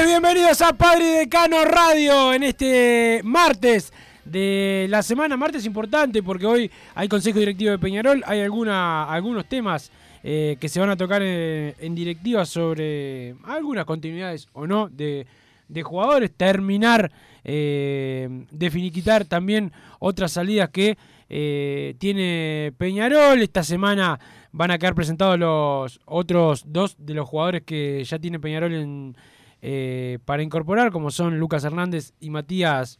Bienvenidos a Padre Decano Radio en este martes de la semana, martes importante porque hoy hay Consejo Directivo de Peñarol, hay alguna, algunos temas eh, que se van a tocar en, en directiva sobre algunas continuidades o no de, de jugadores, terminar eh, de finiquitar también otras salidas que eh, tiene Peñarol. Esta semana van a quedar presentados los otros dos de los jugadores que ya tiene Peñarol en, eh, para incorporar, como son Lucas Hernández y Matías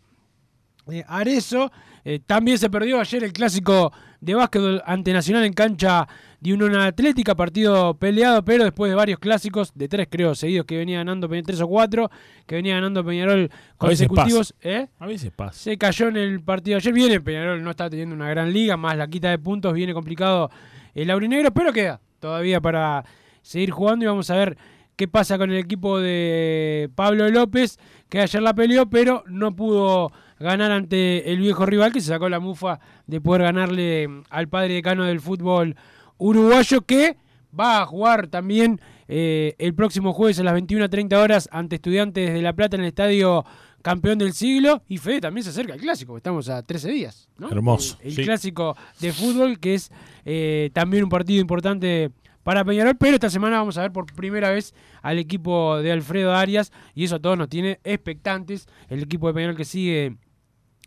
eh, Arezo. Eh, también se perdió ayer el clásico de básquetbol ante Nacional en cancha de Unión Atlética, partido peleado, pero después de varios clásicos, de tres creo seguidos que venía ganando Peñarol, tres o cuatro, que venía ganando Peñarol A veces consecutivos. ¿eh? A veces pasa. Se cayó en el partido ayer. Viene Peñarol, no está teniendo una gran liga, más la quita de puntos, viene complicado el aurinegro, pero queda todavía para seguir jugando y vamos a ver qué pasa con el equipo de Pablo López, que ayer la peleó, pero no pudo ganar ante el viejo rival, que se sacó la mufa de poder ganarle al padre decano del fútbol uruguayo, que va a jugar también eh, el próximo jueves a las 21.30 horas ante Estudiantes de La Plata en el estadio campeón del siglo. Y Fede también se acerca al clásico, estamos a 13 días. ¿no? Hermoso, El, el sí. clásico de fútbol, que es eh, también un partido importante para Peñarol, pero esta semana vamos a ver por primera vez al equipo de Alfredo Arias y eso a todos nos tiene expectantes. El equipo de Peñarol que sigue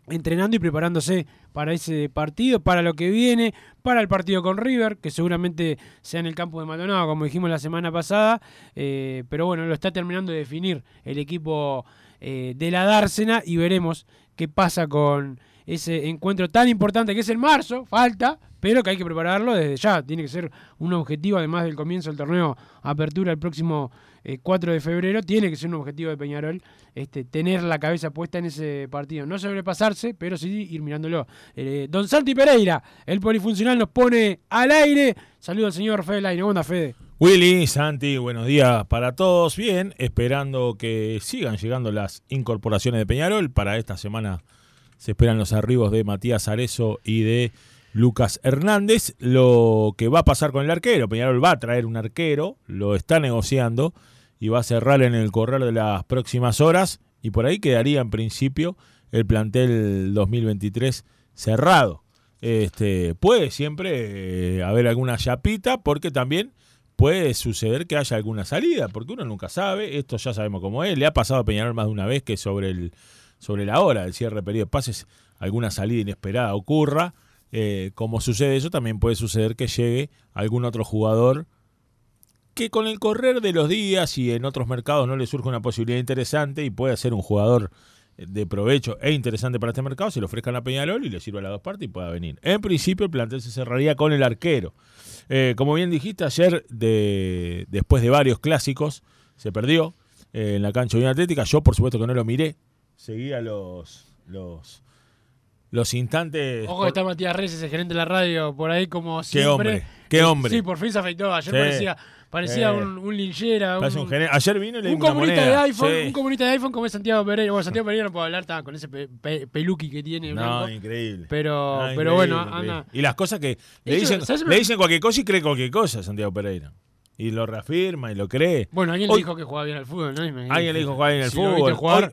entrenando y preparándose para ese partido, para lo que viene, para el partido con River, que seguramente sea en el campo de Maldonado, como dijimos la semana pasada, eh, pero bueno, lo está terminando de definir el equipo eh, de la Dársena y veremos qué pasa con ese encuentro tan importante que es en marzo, falta, pero que hay que prepararlo desde ya, tiene que ser un objetivo, además del comienzo del torneo Apertura el próximo eh, 4 de febrero, tiene que ser un objetivo de Peñarol este, tener la cabeza puesta en ese partido. No sobrepasarse, pero sí ir mirándolo. Eh, don Santi Pereira, el polifuncional, nos pone al aire. Saludos al señor Fede Laine. ¿Cómo anda, Fede? Willy, Santi, buenos días para todos. Bien, esperando que sigan llegando las incorporaciones de Peñarol. Para esta semana se esperan los arribos de Matías Arezo y de Lucas Hernández. Lo que va a pasar con el arquero, Peñarol va a traer un arquero, lo está negociando y va a cerrar en el correr de las próximas horas. Y por ahí quedaría en principio el plantel 2023 cerrado. Este, puede siempre eh, haber alguna chapita porque también puede suceder que haya alguna salida, porque uno nunca sabe, esto ya sabemos cómo es, le ha pasado a Peñarol más de una vez que sobre el sobre la hora del cierre periodo de pases alguna salida inesperada ocurra, eh, como sucede eso, también puede suceder que llegue algún otro jugador que con el correr de los días y en otros mercados no le surge una posibilidad interesante y puede ser un jugador de provecho e interesante para este mercado, se le ofrezcan a Peñarol y le sirva a las dos partes y pueda venir. En principio el plantel se cerraría con el arquero. Eh, como bien dijiste, ayer, de, después de varios clásicos, se perdió eh, en la cancha de Unión Atlética. Yo, por supuesto, que no lo miré. Seguía los, los, los instantes. Ojo que está Matías Reyes, el gerente de la radio, por ahí como Qué hombre, qué hombre. Sí, por fin se afeitó. Ayer Sí. parecía, parecía Sí. un, un linchera. Un, un Ayer vino y le un comunista de iPhone, Sí. un comunista de iPhone como es Santiago Pereira. Bueno, Santiago Pereira no puedo hablar está con ese pe- pe- peluqui que tiene No, blanco. increíble. Pero, Ah, pero increíble, bueno, increíble. anda. Y las cosas que le Eso, dicen, ¿sabes? le dicen cualquier cosa y cree cualquier cosa, Santiago Pereira. Y lo reafirma y lo cree. Bueno, alguien Hoy- le dijo que jugaba bien al fútbol, ¿no? Alguien le dijo jugar bien al si fútbol.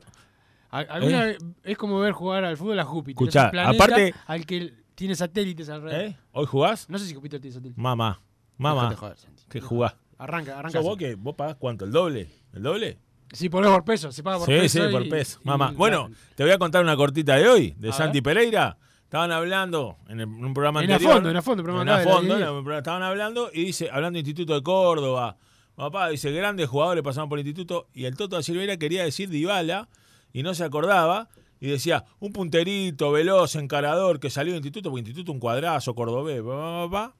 Alguna ¿Eh? es como ver jugar al fútbol a Júpiter. Escuchá, aparte- al que tiene satélites alrededor. ¿Eh? ¿Hoy jugás? No sé si Júpiter tiene satélites. Mamá, mamá. Joder. ¿Qué jugás? Arranca, arranca. ¿Sos vos así. que vos pagás cuánto? ¿El doble? ¿El doble? Sí, ponés por peso, se paga por sí, peso. sí, por y- peso. y- Mamá. y- Bueno, te voy a contar una cortita de hoy, de A Santi ver. Pereira. Estaban hablando en, el- en un programa En anterior. Afondo, en Afondo, programa En de la Afondo, 10. en un programa- estaban hablando y dice, hablando de Instituto de Córdoba. Papá, dice, grandes jugadores pasaron por el instituto. Y el Toto da Silveira quería decir Dybala y no se acordaba. Y decía, un punterito, veloz, encarador, que salió del instituto, porque instituto un cuadrazo, cordobés, pa, pa, pa.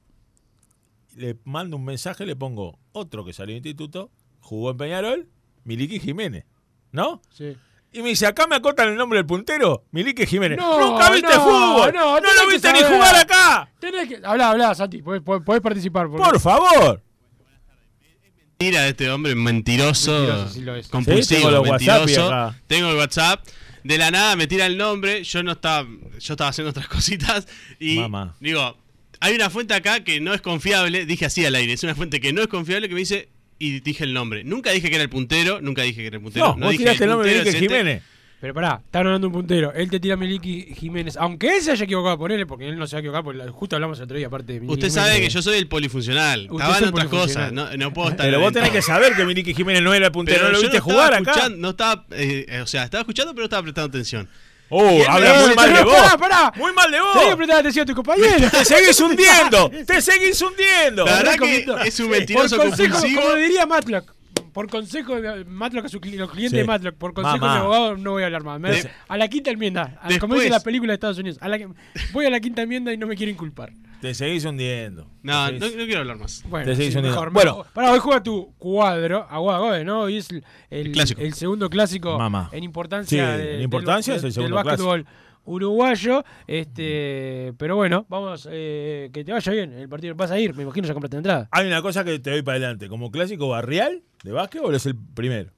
Le mando un mensaje, le pongo otro que salió del instituto, jugó en Peñarol, Miliki Jiménez. ¿No? Sí. Y me dice, acá me acotan el nombre del puntero, Milique Jiménez. No, ¡Nunca viste no, fútbol! no, ¡No, lo viste ni jugar acá! Tenés que. Habla, habla, Santi, podés, podés- podés participar. porque- ¡Por favor! Mentira de este hombre mentiroso, Mentiroso, sí lo es. compulsivo, Sí, tengo WhatsApp mentiroso. acá. Tengo el WhatsApp. De la nada me tira el nombre. Yo no estaba, yo estaba haciendo otras cositas y Mamá. digo, hay una fuente acá que no es confiable. Dije así al aire, es una fuente que no es confiable que me dice y dije el nombre. Nunca dije que era el puntero, nunca dije que era el puntero. No, vos dije tiraste el nombre de este. Pero pará, están hablando un puntero. Él te tira a Miliki Jiménez. Aunque él se haya equivocado, ponele, porque él no se va a equivocar, porque justo hablamos el otro día, aparte de Miliki Usted Jiménez. sabe que yo soy el polifuncional. Usted Estaban es el otras cosas. No, no puedo estar Pero vos tenés que saber que Milique Jiménez no era el puntero. Pero ¿No lo viste no jugar estaba acá? no estaba, eh, o sea, estaba escuchando, pero no estaba prestando atención. Oh, habla muy mal de vos. pará, pará. Muy mal de Tenés que vos. prestar atención a tu compañero. Te seguís hundiendo. Te seguís hundiendo. La verdad que es un mentiroso consejo, compulsivo. como diría Matlock. Por consejo de Matlock a su cli- los clientes Sí. de Matlock, por consejo Mamá. de abogado no voy a hablar más. Me- De- a la quinta enmienda, a- como Después- dice la película de Estados Unidos, a la que- voy a la quinta enmienda y no me quieren culpar. Te seguís hundiendo. No, no, quiero hablar más. Bueno, Te seguís sí, hundiendo. mejor, Bueno. mejor. Pará, hoy juega tu cuadro, Aguada Gobe, ¿no? Hoy es el, el- clásico. el segundo clásico Mamá. en importancia, Sí, de- en importancia del, es el del segundo básquetbol uruguayo. Este, pero bueno, vamos, eh, que te vaya bien. El partido vas a ir, me imagino ya compraste entrada. Hay una cosa que te doy para adelante. Como clásico barrial de básquetbol es el primero.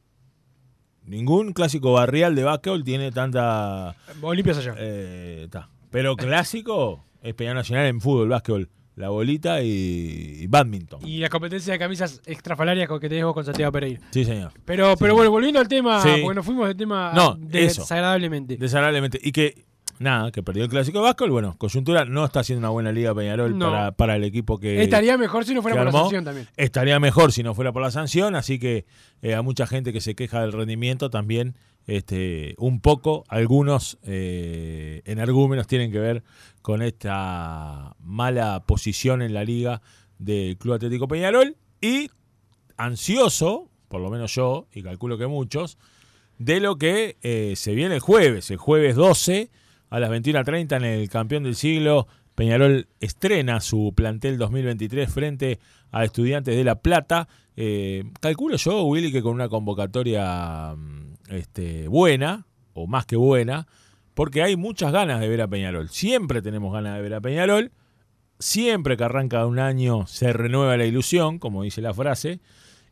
Ningún clásico barrial de básquetbol tiene tanta... Olimpias allá. eh, ta. Pero clásico es Peñarol Nacional en fútbol, básquetbol. La bolita y, y badminton. Y la competencia de camisas extrafalarias con que tenés vos con Santiago Pereira. Sí, señor. Pero, pero bueno, volviendo al tema, Sí. porque nos fuimos del tema No, desagradablemente. Desagradablemente. Y que, nada, que perdió el clásico de básquetbol. Bueno, coyuntura no está haciendo una buena liga Peñarol No. para, para el equipo que... Estaría mejor si no fuera por la sanción también. Estaría mejor si no fuera por la sanción, así que eh, a mucha gente que se queja del rendimiento también, este, un poco, algunos eh, energúmenos tienen que ver con esta mala posición en la liga del Club Atlético Peñarol y ansioso, por lo menos yo, y calculo que muchos, de lo que eh, se viene el jueves, el jueves 12 a las 21.30 en el campeón del siglo. Peñarol estrena su plantel 2023 frente a Estudiantes de La Plata. Eh, calculo yo, Willy, que con una convocatoria mm, este, buena, o más que buena, porque hay muchas ganas de ver a Peñarol. Siempre tenemos ganas de ver a Peñarol. Siempre que arranca un año se renueva la ilusión, como dice la frase.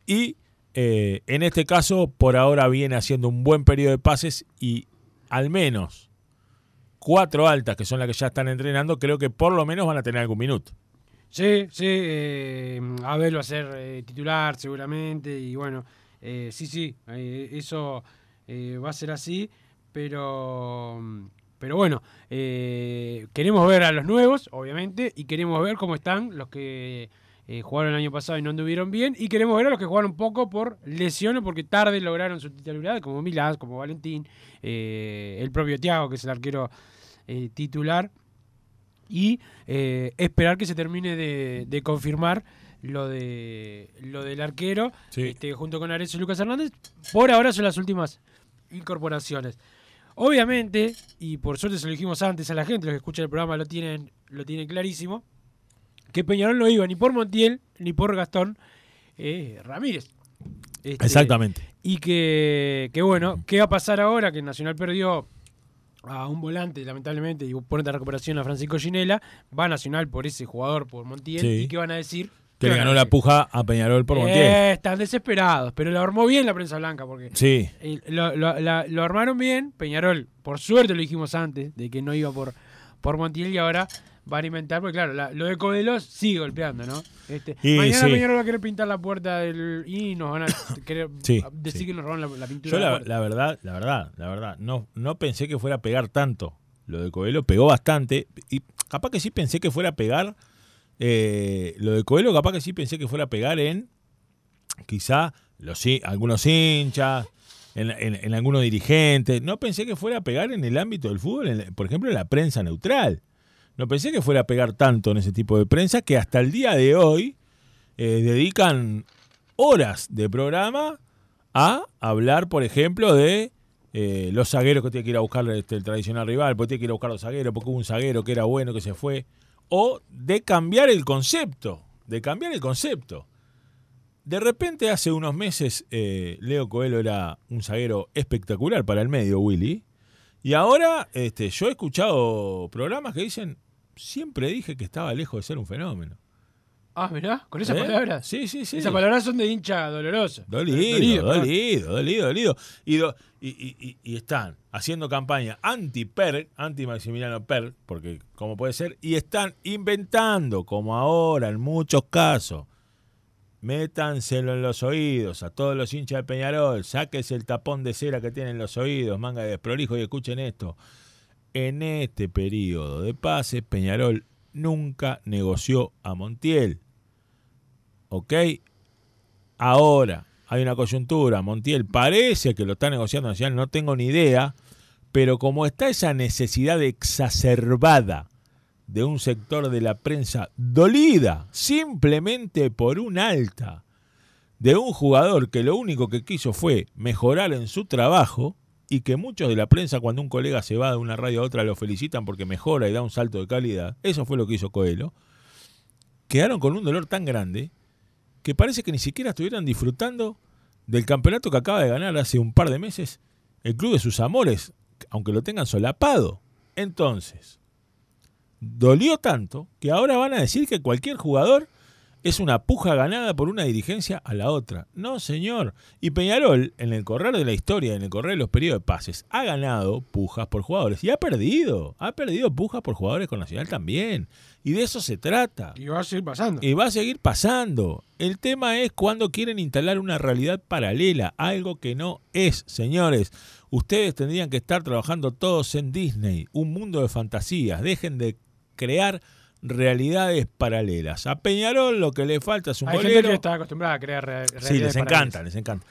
Y eh, en este caso, por ahora viene haciendo un buen periodo de pases y al menos cuatro altas, que son las que ya están entrenando, creo que por lo menos van a tener algún minuto. Sí, sí, eh, Abel va a ser eh, titular seguramente y bueno, eh, sí, sí, eh, eso eh, va a ser así, pero, pero bueno, queremos ver a los nuevos, obviamente, y queremos ver cómo están los que jugaron el año pasado y no anduvieron bien, y queremos ver a los que jugaron poco por lesiones, porque tarde lograron su titularidad, como Milán, como Valentín, el propio Tiago, que es el arquero eh, titular y eh, esperar que se termine de, de confirmar lo de lo del arquero, Sí. este, junto con Arezo y Lucas Hernández. Por ahora son las últimas incorporaciones. Obviamente, y por suerte se lo dijimos antes a la gente, los que escuchan el programa lo tienen, lo tienen clarísimo, que Peñarol no iba ni por Montiel ni por Gastón eh, Ramírez. Este, Exactamente. Y que, que bueno, ¿qué va a pasar ahora? Que Nacional perdió a un volante, lamentablemente, y por esta recuperación a Francisco Ginela. Va Nacional por ese jugador, por Montiel. Sí. ¿Y qué van a decir? Que le a ganó la puja a Peñarol por Montiel. Eh, están desesperados, pero lo armó bien la prensa blanca, porque Sí. lo, lo- la- lo armaron bien. Peñarol, por suerte lo dijimos antes, de que no iba por, por Montiel y ahora van a inventar, porque claro, la- lo de Codelos sigue golpeando, ¿no? Este, Y mañana sí. Peñarol va a querer pintar la puerta del, y nos van a querer Sí, decir sí. que nos roban la, la pintura. Yo de la la, verdad, la verdad, la verdad, no, no pensé que fuera a pegar tanto. Lo de Coelho pegó bastante. Y capaz que sí pensé que fuera a pegar. eh, lo de Coelho, capaz que sí pensé que fuera a pegar en quizá los, algunos hinchas, en, en- en algunos dirigentes. No pensé que fuera a pegar en el ámbito del fútbol, en- por ejemplo, en la prensa neutral. No pensé que fuera a pegar tanto en ese tipo de prensa que hasta el día de hoy eh, dedican horas de programa a hablar, por ejemplo, de eh, los zagueros que tiene que ir a buscar este, el tradicional rival, porque tiene que ir a buscar los zagueros, porque hubo un zaguero que era bueno, que se fue, o de cambiar el concepto, de cambiar el concepto. De repente, hace unos meses, eh, Leo Coelho era un zaguero espectacular para el medio, Willy, y ahora este, yo he escuchado programas que dicen, siempre dije que estaba lejos de ser un fenómeno. Ah, mirá, con esas ¿Eh? palabras. Sí, sí, sí. Esas palabras son de hincha doloroso. Dolido, dolido, dolido, dolido. Y, do- y, y- y- y están haciendo campaña anti-Per, anti-Maximiliano Per, porque como puede ser, y están inventando, como ahora en muchos casos, métanselo en los oídos a todos los hinchas de Peñarol, sáquese el tapón de cera que tienen en los oídos, manga de desprolijo y escuchen esto. En este periodo de pases, Peñarol nunca negoció a Montiel. ¿Ok? Ahora hay una coyuntura. Montiel parece que lo está negociando Nacional, no tengo ni idea. Pero como está esa necesidad exacerbada de un sector de la prensa dolida simplemente por un alta de un jugador que lo único que quiso fue mejorar en su trabajo y que muchos de la prensa cuando un colega se va de una radio a otra lo felicitan porque mejora y da un salto de calidad, eso fue lo que hizo Coelho, quedaron con un dolor tan grande que parece que ni siquiera estuvieran disfrutando del campeonato que acaba de ganar hace un par de meses el club de sus amores, aunque lo tengan solapado. Entonces, dolió tanto que ahora van a decir que cualquier jugador es una puja ganada por una dirigencia a la otra. No, señor. Y Peñarol, en el correr de la historia, en el correr de los periodos de pases, ha ganado pujas por jugadores y ha perdido. Ha perdido pujas por jugadores con Nacional también. Y de eso se trata. Y va a seguir pasando. Y va a seguir pasando. El tema es cuando quieren instalar una realidad paralela, algo que no es, señores. Ustedes tendrían que estar trabajando todos en Disney, un mundo de fantasías. Dejen de crear realidades paralelas. A Peñarol lo que le falta es un Hay gente que está acostumbrada a crear re- realidades Sí, les paralelas. encanta, les encanta.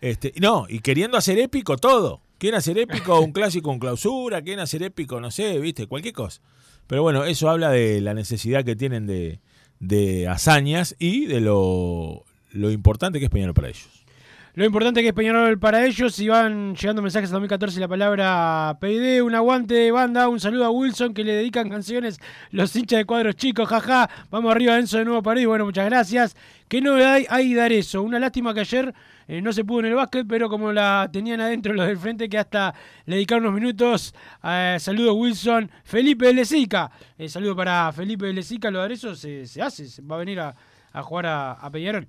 Este, no, y queriendo hacer épico todo. Quieren hacer épico un clásico en clausura, quieren hacer épico, no sé, viste, cualquier cosa. Pero bueno, eso habla de la necesidad que tienen de, de hazañas y de lo, lo importante que es Peñarol para ellos. Lo importante que es Peñarol para ellos. Si van llegando mensajes a 2014 la palabra PID, un aguante de banda, un saludo a Wilson que le dedican canciones los hinchas de cuadros chicos, jaja. Vamos arriba, Enzo de nuevo París. Bueno, muchas gracias. ¿Qué novedad hay, dar eso? Una lástima que ayer eh, no se pudo en el básquet, pero como la tenían adentro los del frente, que hasta le dedicaron unos minutos. Eh, saludo Wilson. Felipe Lezica. Eh, saludo para Felipe Lezica. Lo de eso se, se hace, se va a venir a, a jugar a, a Peñarol.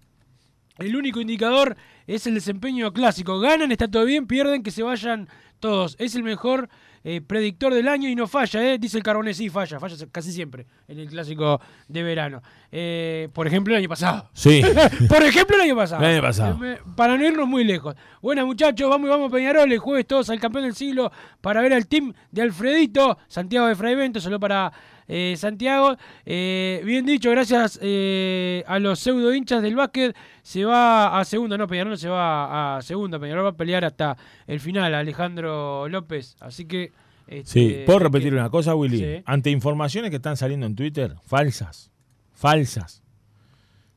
El único indicador es el desempeño clásico. Ganan, está todo bien, pierden, que se vayan todos. Es el mejor eh, predictor del año y no falla, ¿eh? Dice el Carbone, sí, falla, falla casi siempre en el clásico de verano. Eh, por ejemplo, el año pasado. Sí. por ejemplo, el año pasado. El año pasado. Eh, Para no irnos muy lejos. Buenas muchachos, vamos y vamos a Peñarol. El jueves todos al campeón del siglo para ver al team de Alfredito, Santiago de Fraivento, solo para eh, Santiago. Eh, bien dicho, gracias eh, a los pseudo hinchas del básquet. Se va a segunda, no, Peñarol se va a segunda. Peñarol va a pelear hasta el final, Alejandro López. Así que. este, Sí, ¿puedo repetir que- una cosa, Willy? Sí. Ante informaciones que están saliendo en Twitter, falsas, falsas,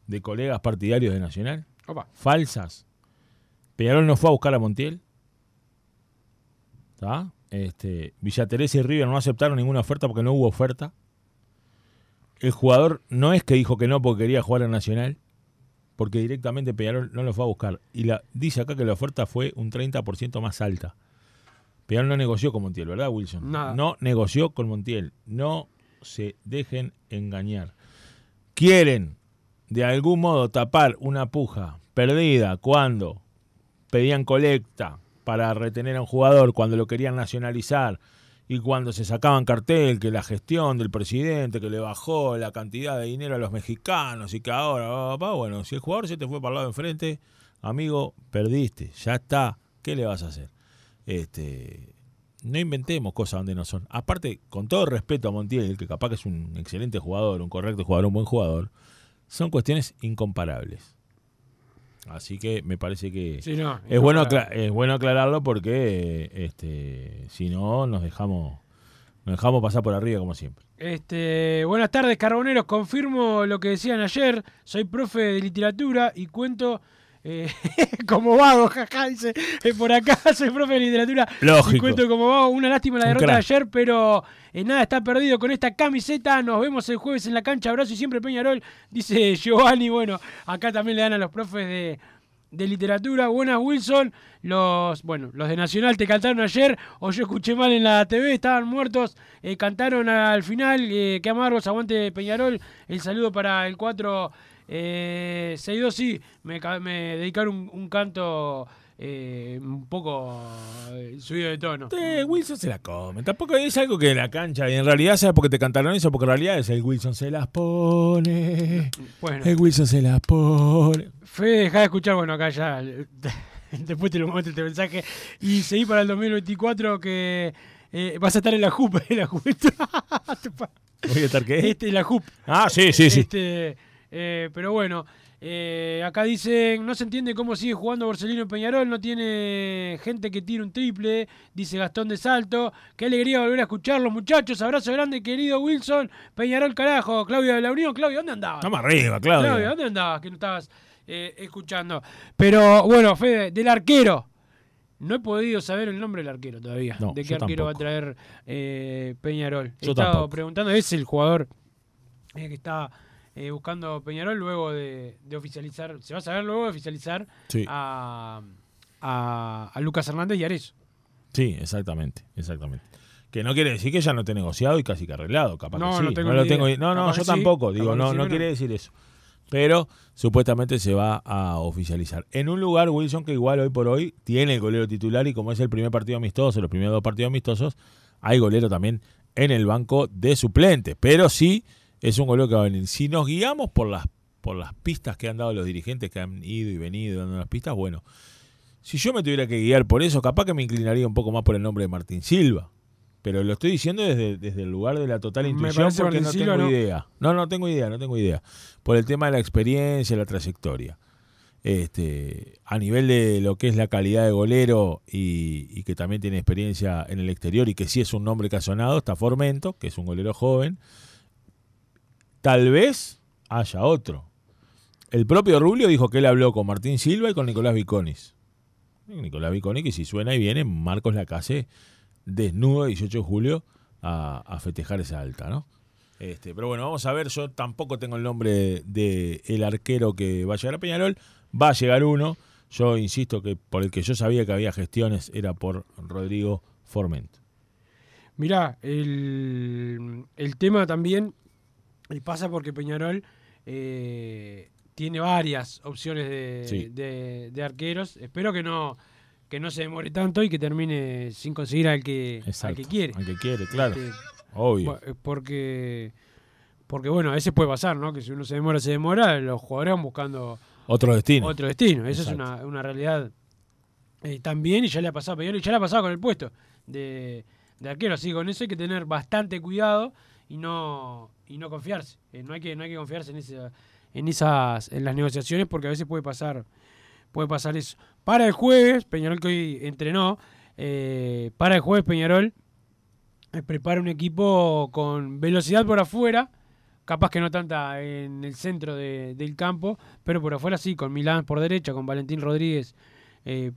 de colegas partidarios de Nacional, Opa. falsas. Peñarol no fue a buscar a Montiel. ¿Está? Este, Villa Teresa y River no aceptaron ninguna oferta porque no hubo oferta. El jugador no es que dijo que no porque quería jugar a Nacional, porque directamente Peñarol no lo fue a buscar. Y la, dice acá que la oferta fue un 30% más alta. Peñarol no negoció con Montiel, ¿verdad, Wilson? Nada. No negoció con Montiel. No se dejen engañar. Quieren de algún modo tapar una puja perdida cuando pedían colecta para retener a un jugador, cuando lo querían nacionalizar y cuando se sacaban cartel que la gestión del presidente que le bajó la cantidad de dinero a los mexicanos y que ahora, bueno, si el jugador se te fue para el lado de enfrente, amigo, perdiste, ya está, ¿qué le vas a hacer? Este, no inventemos cosas donde no son. Aparte, con todo respeto a Montiel, que capaz que es un excelente jugador, un correcto jugador, un buen jugador, son cuestiones incomparables. Así que me parece que Sí, no, es, bueno es bueno aclararlo porque este, si no nos dejamos nos dejamos pasar por arriba como siempre. Este, buenas tardes, carboneros. Confirmo lo que decían ayer. Soy profe de literatura y cuento eh, como vago, jaja, dice eh, por acá. Soy profe de literatura Lógico. y cuento como vago. Una lástima la derrota de ayer, pero eh, nada, está perdido con esta camiseta. Nos vemos el jueves en la cancha. Abrazo y siempre Peñarol, dice Giovanni. Bueno, acá también le dan a los profes de, de literatura. Buenas, Wilson. Los, bueno, los de Nacional te cantaron ayer, o yo escuché mal en la TV, estaban muertos, eh, cantaron al final, eh, que amargos, aguante Peñarol. El saludo para el 4 eh, 6-2, sí, me, me dedicaron un, un canto eh, un poco eh, subido de tono. Eh, Wilson se la come. Tampoco es algo que la cancha. Y en realidad, ¿sabes por qué te cantaron eso? Porque en realidad es el Wilson se las pone. Bueno. El Wilson se las pone. Fede, deja de escuchar, bueno, acá ya. Después te lo muestro este mensaje. Y seguí para el 2024 que eh, vas a estar en la JUP. En la juventud. ¿Voy a estar qué? Este, la JUP. Ah, sí, sí, sí. Este, eh, pero bueno, eh, acá dicen, no se entiende cómo sigue jugando Borsellino en Peñarol, no tiene gente que tire un triple, dice Gastón de Salto. Qué alegría volver a escucharlos, muchachos. Abrazo grande, querido Wilson. Peñarol, carajo. Claudio de la Unión. Claudio, ¿dónde andabas? Estamos arriba, Claudio. Claudio, ¿dónde andabas que no estabas eh, escuchando? Pero bueno, Fede, del arquero. No he podido saber el nombre del arquero todavía. No, de qué arquero va a traer eh, Peñarol. He Yo estado tampoco. preguntando, es el jugador que está eh, buscando Peñarol luego de, de oficializar. Se va a saber luego de oficializar Sí. a, a, a Lucas Hernández y Arezo. Sí, exactamente, exactamente. Que no quiere decir que ya no esté negociado y casi que arreglado, capaz No, que sí. no tengo lo tengo No, no, yo sí, tampoco. Digo, no no. quiere decir eso. Pero supuestamente se va a oficializar. En un lugar, Wilson, que igual hoy por hoy tiene el golero titular y como es el primer partido amistoso, los primeros dos partidos amistosos, hay golero también en el banco de suplentes. Pero sí es un golero que va a venir. Si nos guiamos por las, por las pistas que han dado los dirigentes que han ido y venido dando las pistas, bueno, si yo me tuviera que guiar por eso, capaz que me inclinaría un poco más por el nombre de Martín Silva. Pero lo estoy diciendo desde, desde el lugar de la total intuición porque Martín no Silva, tengo ¿no? idea. No, no tengo idea, no tengo idea. Por el tema de la experiencia, la trayectoria. Este, a nivel de lo que es la calidad de golero y, y que también tiene experiencia en el exterior y que sí es un nombre que ha sonado, está Formento, que es un golero joven. Tal vez haya otro. El propio Rubio dijo que él habló con Martín Silva y con Nicolás Viconis. Nicolás Viconis, que si suena y viene, Marcos Lacase desnudo el 18 de julio a, festejar esa alta, ¿no? Este, pero bueno, vamos a ver, yo tampoco tengo el nombre de el arquero que va a llegar a Peñarol, va a llegar uno, yo insisto que por el que yo sabía que había gestiones era por Rodrigo Formento. Mirá, el, el tema también y pasa porque Peñarol eh, tiene varias opciones de, Sí. de- de arqueros. Espero que no que no se demore tanto y que termine sin conseguir al que, al que quiere. al que quiere, claro, Este, obvio. eh, Porque, porque bueno, a veces puede pasar, ¿no? Que si uno se demora, se demora, los jugadores van buscando Otro destino. otro destino. Esa es una, una realidad eh, también y ya le ha pasado a Peñarol y ya le ha pasado con el puesto de, de arquero. Así que con eso hay que tener bastante cuidado y no y no confiarse. Eh, no hay que no hay que confiarse en en esas en las negociaciones porque a veces puede pasar puede pasar eso. Para el jueves, Peñarol que hoy entrenó, eh, para el jueves Peñarol eh, prepara un equipo con velocidad por afuera, capaz que no tanta en el centro de- del campo, pero por afuera sí, con Milán por derecha, con Valentín Rodríguez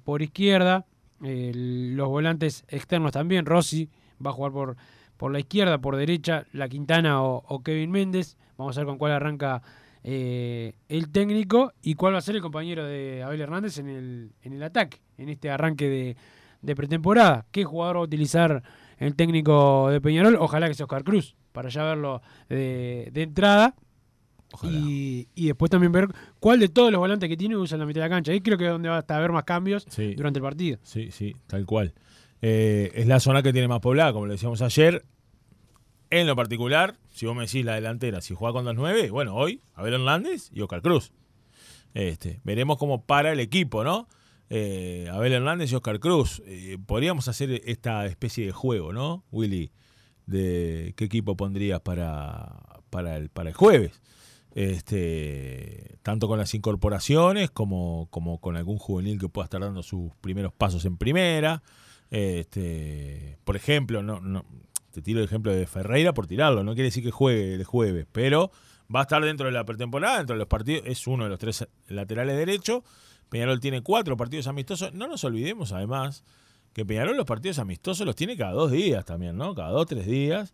por izquierda, los volantes externos también, Rossi va a jugar por, por la izquierda, por derecha, la Quintana o, o Kevin Méndez, vamos a ver con cuál arranca eh, el técnico y cuál va a ser el compañero de Abel Hernández en el, en el ataque, en este arranque de, de pretemporada. ¿Qué jugador va a utilizar el técnico de Peñarol? Ojalá que sea Oscar Cruz, para ya verlo de, de entrada. Y, y después también ver cuál de todos los volantes que tiene usa en la mitad de la cancha. Ahí creo que es donde va a haber más cambios Sí. durante el partido. Sí, sí, tal cual. Eh, es la zona que tiene más poblada, como le decíamos ayer. En lo particular, si vos me decís la delantera, si juega con 2-9, bueno, hoy Abel Hernández y Oscar Cruz. Este, veremos cómo para el equipo, ¿no? Eh, Abel Hernández y Oscar Cruz. Eh, podríamos hacer esta especie de juego, ¿no, Willy? De qué equipo pondrías para, para, el, para el jueves. Este, tanto con las incorporaciones como, como con algún juvenil que pueda estar dando sus primeros pasos en primera. Este, por ejemplo, no, te tiro el ejemplo de Ferreira por tirarlo, no quiere decir que juegue el jueves, pero va a estar dentro de la pretemporada, dentro de los partidos, es uno de los tres laterales derechos. Peñarol tiene cuatro partidos amistosos. No nos olvidemos, además, que Peñarol los partidos amistosos los tiene cada dos días también, ¿no? Cada dos, tres días.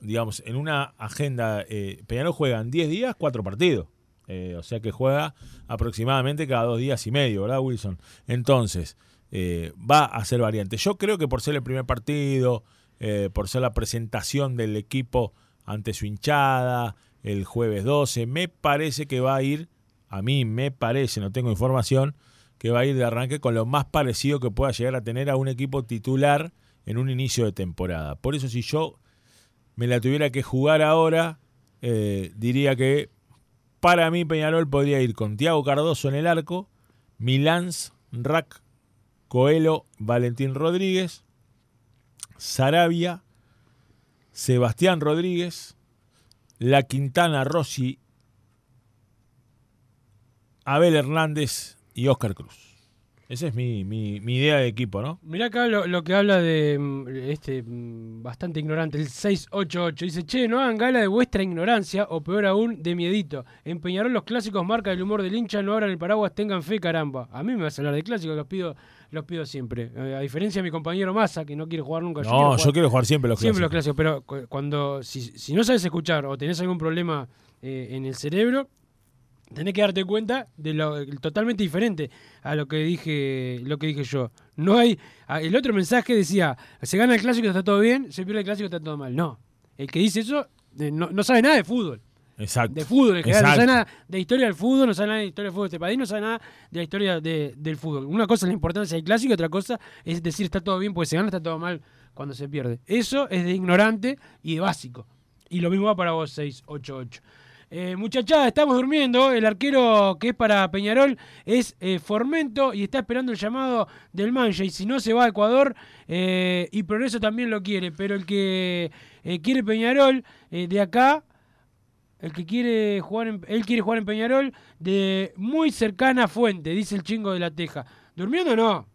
Digamos, en una agenda, eh, Peñarol juega en 10 días cuatro partidos. Eh, o sea que juega aproximadamente cada dos días y medio, ¿verdad, Wilson? Entonces, eh, va a ser variante. Yo creo que por ser el primer partido, eh, por ser la presentación del equipo ante su hinchada, el jueves 12, me parece que va a ir, a mí me parece, no tengo información, que va a ir de arranque con lo más parecido que pueda llegar a tener a un equipo titular en un inicio de temporada. Por eso si yo me la tuviera que jugar ahora, eh, diría que para mí Peñarol podría ir con Tiago Cardoso en el arco, Milans, Rack, Coelho, Valentín Rodríguez, Sarabia, Sebastián Rodríguez, La Quintana Rossi, Abel Hernández y Oscar Cruz. Esa es mi, mi- idea de equipo, ¿no? Mirá acá lo, que habla de mm, este mm, bastante ignorante, el 688. Dice, che, no hagan gala de vuestra ignorancia, o peor aún, de miedito. En Peñarol los clásicos marca el humor del hincha, no abran el paraguas, tengan fe, caramba. A mí me vas a hablar de clásicos, los pido, los pido siempre. Eh, a diferencia de mi compañero Massa, que no quiere jugar nunca. No, yo quiero jugar siempre los Siempre los clásicos. clásicos, pero cu- cuando, si, si no sabes escuchar o tenés algún problema eh, en el cerebro, tenés que darte cuenta de lo totalmente diferente a lo que dije lo que dije yo. No hay el otro mensaje decía, se gana el clásico está todo bien, se pierde el clásico está todo mal. No. El que dice eso eh, no, no sabe nada de fútbol. Exacto. De fútbol en general, no sabe nada de historia del fútbol, no sabe nada de historia del fútbol de este país, no sabe nada de la historia de- del fútbol. Una cosa es la importancia del clásico, otra cosa es decir está todo bien porque se gana, está todo mal cuando se pierde. Eso es de ignorante y de básico. Y lo mismo va para vos, 688. Eh, muchachada, estamos durmiendo. El arquero que es para Peñarol es eh, Formento y está esperando el llamado del Mancha. Y si no, se va a Ecuador eh, y Progreso también lo quiere. Pero el que eh, quiere Peñarol de acá, el que quiere jugar, en- él quiere jugar en Peñarol de muy cercana fuente, dice el chingo de la Teja. ¿Durmiendo o no?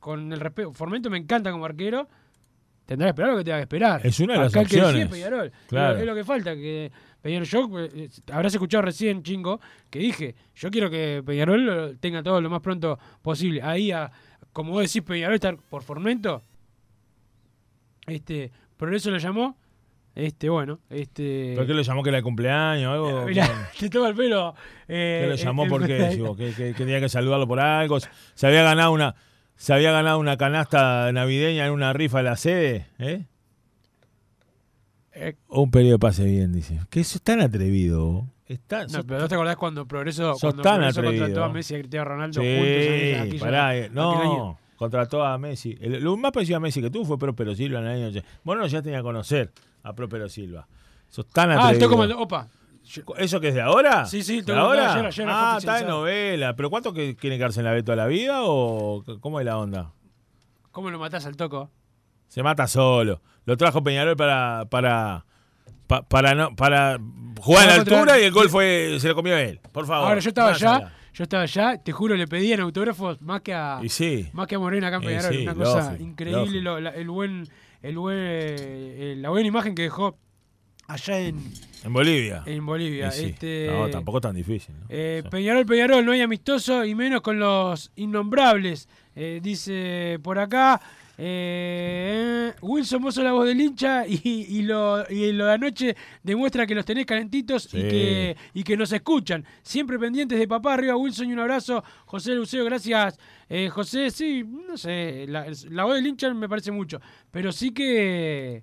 Con el respeto, Formento me encanta como arquero. Tendrá que esperar lo que tenga que esperar. Es una de las el que opciones. es Peñarol. Claro. Es, lo, que falta. que Peñarol, yo, eh, habrás escuchado recién, chingo, que dije, yo quiero que Peñarol lo tenga todo lo más pronto posible. Ahí, a- como vos decís, Peñarol está por Formento. Este, Progreso lo llamó. Este, bueno, este. ¿Por qué lo llamó que era el cumpleaños o algo? Mirá, te toma el pelo. eh, ¿Qué lo llamó el- por qué? Digo, que, que- que tenía que saludarlo por algo. Se había ganado una, se había ganado una canasta navideña en una rifa de la sede, ¿eh? Eh, O un periodo de pase bien, dice. Que eso es tan atrevido. Está, No, pero ¿no te acordás cuando Progreso, cuando tan Progreso contrató a Messi y a Cristiano Ronaldo Sí, juntos? aquella- pará, eh, aquel año? no, contrató a Messi. El- lo más parecido a Messi que tuvo fue Próspero Silva en el año 80. Vos no ya tenía que conocer a Próspero Silva. Sos tan Ah, atrevido. estoy como el. Opa. ¿Eso que es de ahora? Sí, sí, ¿De ahora? ayer- ayer ah, está de novela. ¿Pero cuánto que quiere quedarse en la B toda la vida o cómo es la onda? ¿Cómo lo matás al toco? Se mata solo. Lo trajo Peñarol para para pa- para no para jugar a la altura y el gol fue se lo comió él. Por favor. Ahora yo estaba allá, yo estaba allá, te juro, le pedían autógrafos más que a Y sí. más que a Morena acá en Peñarol. sí, Una cosa lógico, increíble lógico. lo- la, el buen, el buen, eh, la buena imagen que dejó allá en, En Bolivia. en Bolivia. Sí. Este, No, tampoco tan difícil. ¿no? eh, Sí. Peñarol, Peñarol, no hay amistoso y menos con los innombrables. Eh, dice por acá. Eh, Wilson, vos sos la voz del hincha y, y lo, y lo de anoche demuestra que los tenés calentitos y, que, y que nos escuchan. Siempre pendientes de papá, arriba Wilson y un abrazo. José Luceo, gracias. Eh, José, sí, no sé, la, la voz del hincha me parece mucho, pero sí que,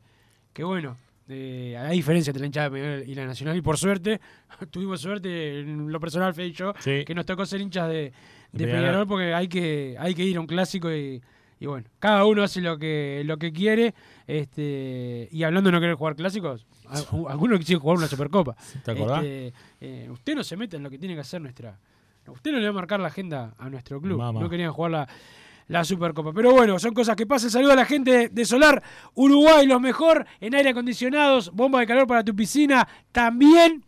que bueno, eh, hay diferencia entre la hinchada de y la nacional y por suerte, tuvimos suerte en lo personal, Fede y yo, Sí. que nos tocó ser hinchas de, de. Peñarol porque hay que, hay que ir a un clásico y, y bueno, cada uno hace lo que, lo que quiere. Este, y hablando de no querer jugar clásicos, algunos quisieron jugar una Supercopa. ¿Te acordás? Este, eh, usted no se mete en lo que tiene que hacer nuestra. Usted no le va a marcar la agenda a nuestro club. No querían jugar la, la Supercopa. Pero bueno, son cosas que pasan. Saludo a la gente de Solar Uruguay, los mejor en aire acondicionados, bomba de calor para tu piscina. También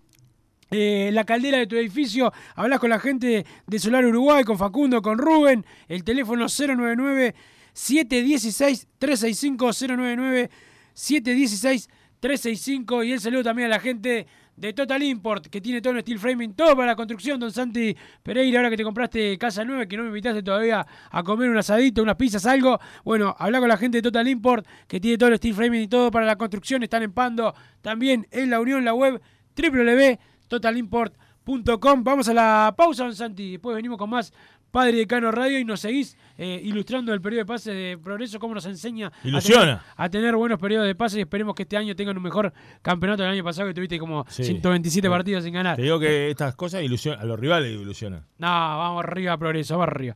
eh, la caldera de tu edificio. Hablas con la gente de Solar Uruguay, con Facundo, con Rubén. El teléfono 099 716 365 099 716 365 y el saludo también a la gente de Total Import que tiene todo en steel framing, todo para la construcción, don Santi Pereira, ahora que te compraste casa nueva, que no me invitaste todavía a comer un asadito, unas pizzas, algo. Bueno, habla con la gente de Total Import que tiene todo el steel framing y todo para la construcción, están en Pando, también en la Unión, la web www.totalimport.com. Vamos a la pausa, don Santi, después venimos con más Padre de Cano Radio y nos seguís eh, ilustrando el periodo de pases de progreso, cómo nos enseña a Ilusiona. tener, a tener buenos periodos de pases y esperemos que este año tengan un mejor campeonato del año pasado que tuviste como Sí. 127 partidos sin ganar. Te digo que estas cosas ilusionan, a los rivales ilusionan. No, vamos arriba, progreso, vamos arriba.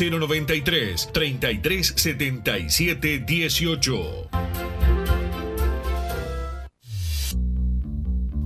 093 3377 18.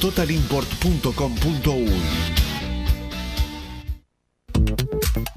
www.totalimport.com.uy.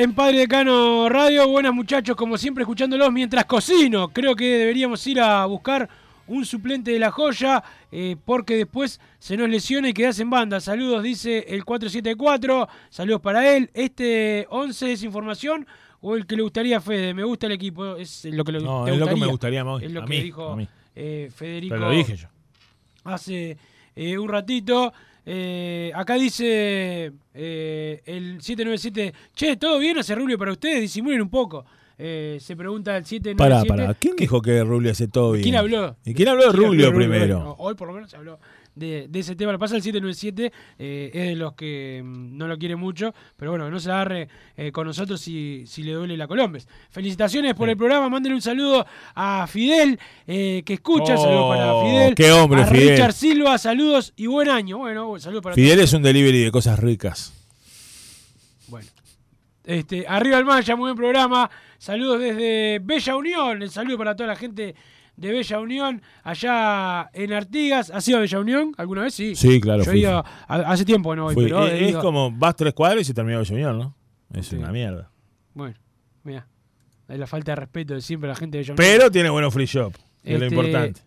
En Padre Decano Radio. Buenas muchachos, como siempre escuchándolos mientras cocino. Creo que deberíamos ir a buscar un suplente de la joya eh, porque después se nos lesiona y quedas en banda. Saludos, dice el 474. Saludos para él. Este 11 es información o el que le gustaría a Fede. Me gusta el equipo. Es lo que le No, es lo que me gustaría. gustaría mí, Es lo a que mí, dijo eh, Federico. Pero lo dije yo. Hace eh, un ratito. Eh, acá dice eh, el 797. Che, ¿todo bien hace Rubio para ustedes? Disimulen un poco. Eh, se pregunta el 797. Pará, pará. ¿Quién dijo que Rubio hace todo bien? ¿Quién habló? ¿Y quién habló de Rubio primero? Hoy por lo menos se habló de, de ese tema. Lo pasa el 797, eh, es de los que mm, no lo quiere mucho, pero bueno, no se agarre eh, con nosotros si, si le duele la Colombes. Felicitaciones por el programa, mándenle un saludo a Fidel, eh, que escucha, Oh, saludos para Fidel. qué hombre, a Fidel. Richard Silva, saludos y buen año. Bueno, saludos para Fidel todos. es un delivery de cosas ricas. Bueno. Este, arriba el Maya, muy buen programa. Saludos desde Bella Unión. El saludo para toda la gente de Bella Unión, allá en Artigas. ¿Has ido a Bella Unión alguna vez? Sí. Sí, claro, Yo he fui, ido hace tiempo no voy, Fui- pero es, como vas tres cuadros y se termina Bella Unión, ¿no? Es Sí. una mierda. Bueno, mira. Es la falta de respeto de siempre a la gente de Bella Unión. Pero tiene buenos free shop, que es lo Este, importante.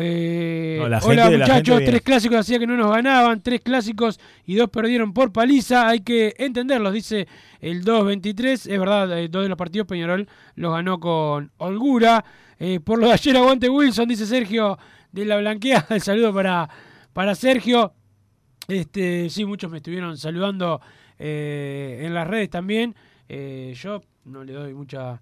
Eh, No, hola muchachos, tres clásicos hacía que no nos ganaban, tres clásicos y dos perdieron por paliza, hay que entenderlos, dice el 2-23, es verdad, eh, dos de los partidos Peñarol los ganó con holgura, Eh, por lo de ayer aguante Wilson, dice Sergio de la Blanquea, el saludo para, para Sergio, este, sí, muchos me estuvieron saludando eh, en las redes también, yo no le doy mucha...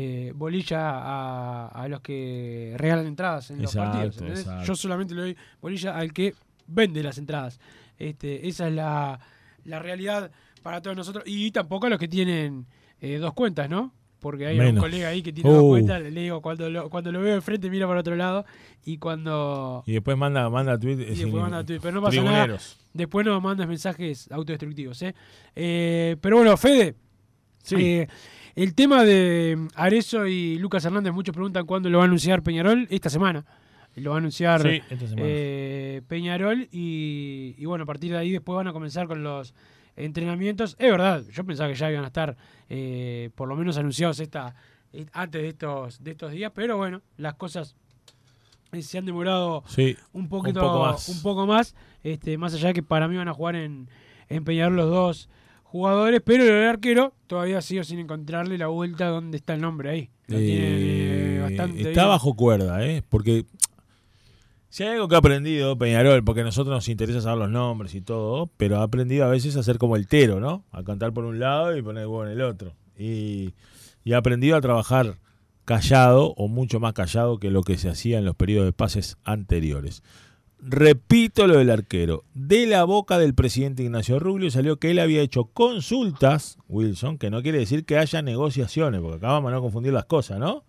eh, bolilla a, a los que regalan entradas en los partidos. ¿entendés? Yo solamente le doy bolilla al que vende las entradas. Este, esa es la, la realidad para todos nosotros. Y tampoco a los que tienen eh, dos cuentas, ¿no? Porque hay un colega ahí que tiene dos Uh. cuentas, le digo, cuando lo, cuando lo veo de frente mira para otro lado y cuando... Y después manda, manda tweet. Y después manda tweet, pero no pasa nada. Después no mandas mensajes autodestructivos, ¿eh? Eh, pero bueno, Fede, Sí. eh, el tema de Arezo y Lucas Hernández, muchos preguntan cuándo lo va a anunciar Peñarol. Esta semana. Lo va a anunciar Sí, eh, Peñarol y, y bueno, a partir de ahí después van a comenzar con los entrenamientos. Es verdad, yo pensaba que ya iban a estar eh, por lo menos anunciados esta eh, antes de estos, de estos días, pero bueno, las cosas se han demorado Sí, un poquito un poco más. un poco más, este, más allá de que para mí van a jugar en, en Peñarol los dos jugadores, pero el arquero todavía sigo sin encontrarle la vuelta donde está el nombre ahí. Lo tiene Eh, bastante está bien. bajo cuerda, ¿eh? Porque si hay algo que ha aprendido Peñarol, porque a nosotros nos interesa saber los nombres y todo, pero ha aprendido a veces a ser como el tero, ¿no? A cantar por un lado y poner el huevo en el otro. Y, y ha aprendido a trabajar callado o mucho más callado que lo que se hacía en los periodos de pases anteriores. Repito lo del arquero. De la boca del presidente Ignacio Rubio salió que él había hecho consultas, Wilson, que no quiere decir que haya negociaciones, porque acá vamos a no confundir las cosas, ¿no?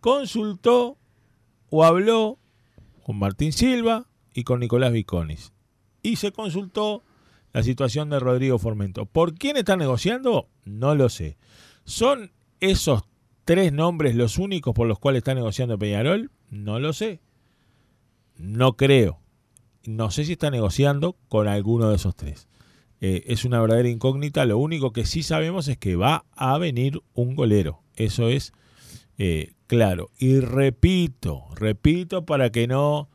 Consultó o habló con Martín Silva y con Nicolás Viconis. Y se consultó la situación de Rodrigo Formento. ¿Por quién está negociando? No lo sé. ¿Son esos tres nombres los únicos por los cuales está negociando Peñarol? No lo sé. No creo. no sé si está negociando con alguno de esos tres. Eh, es una verdadera incógnita. Lo único que sí sabemos es que va a venir un golero. Eso es eh, claro. Y repito, repito para que no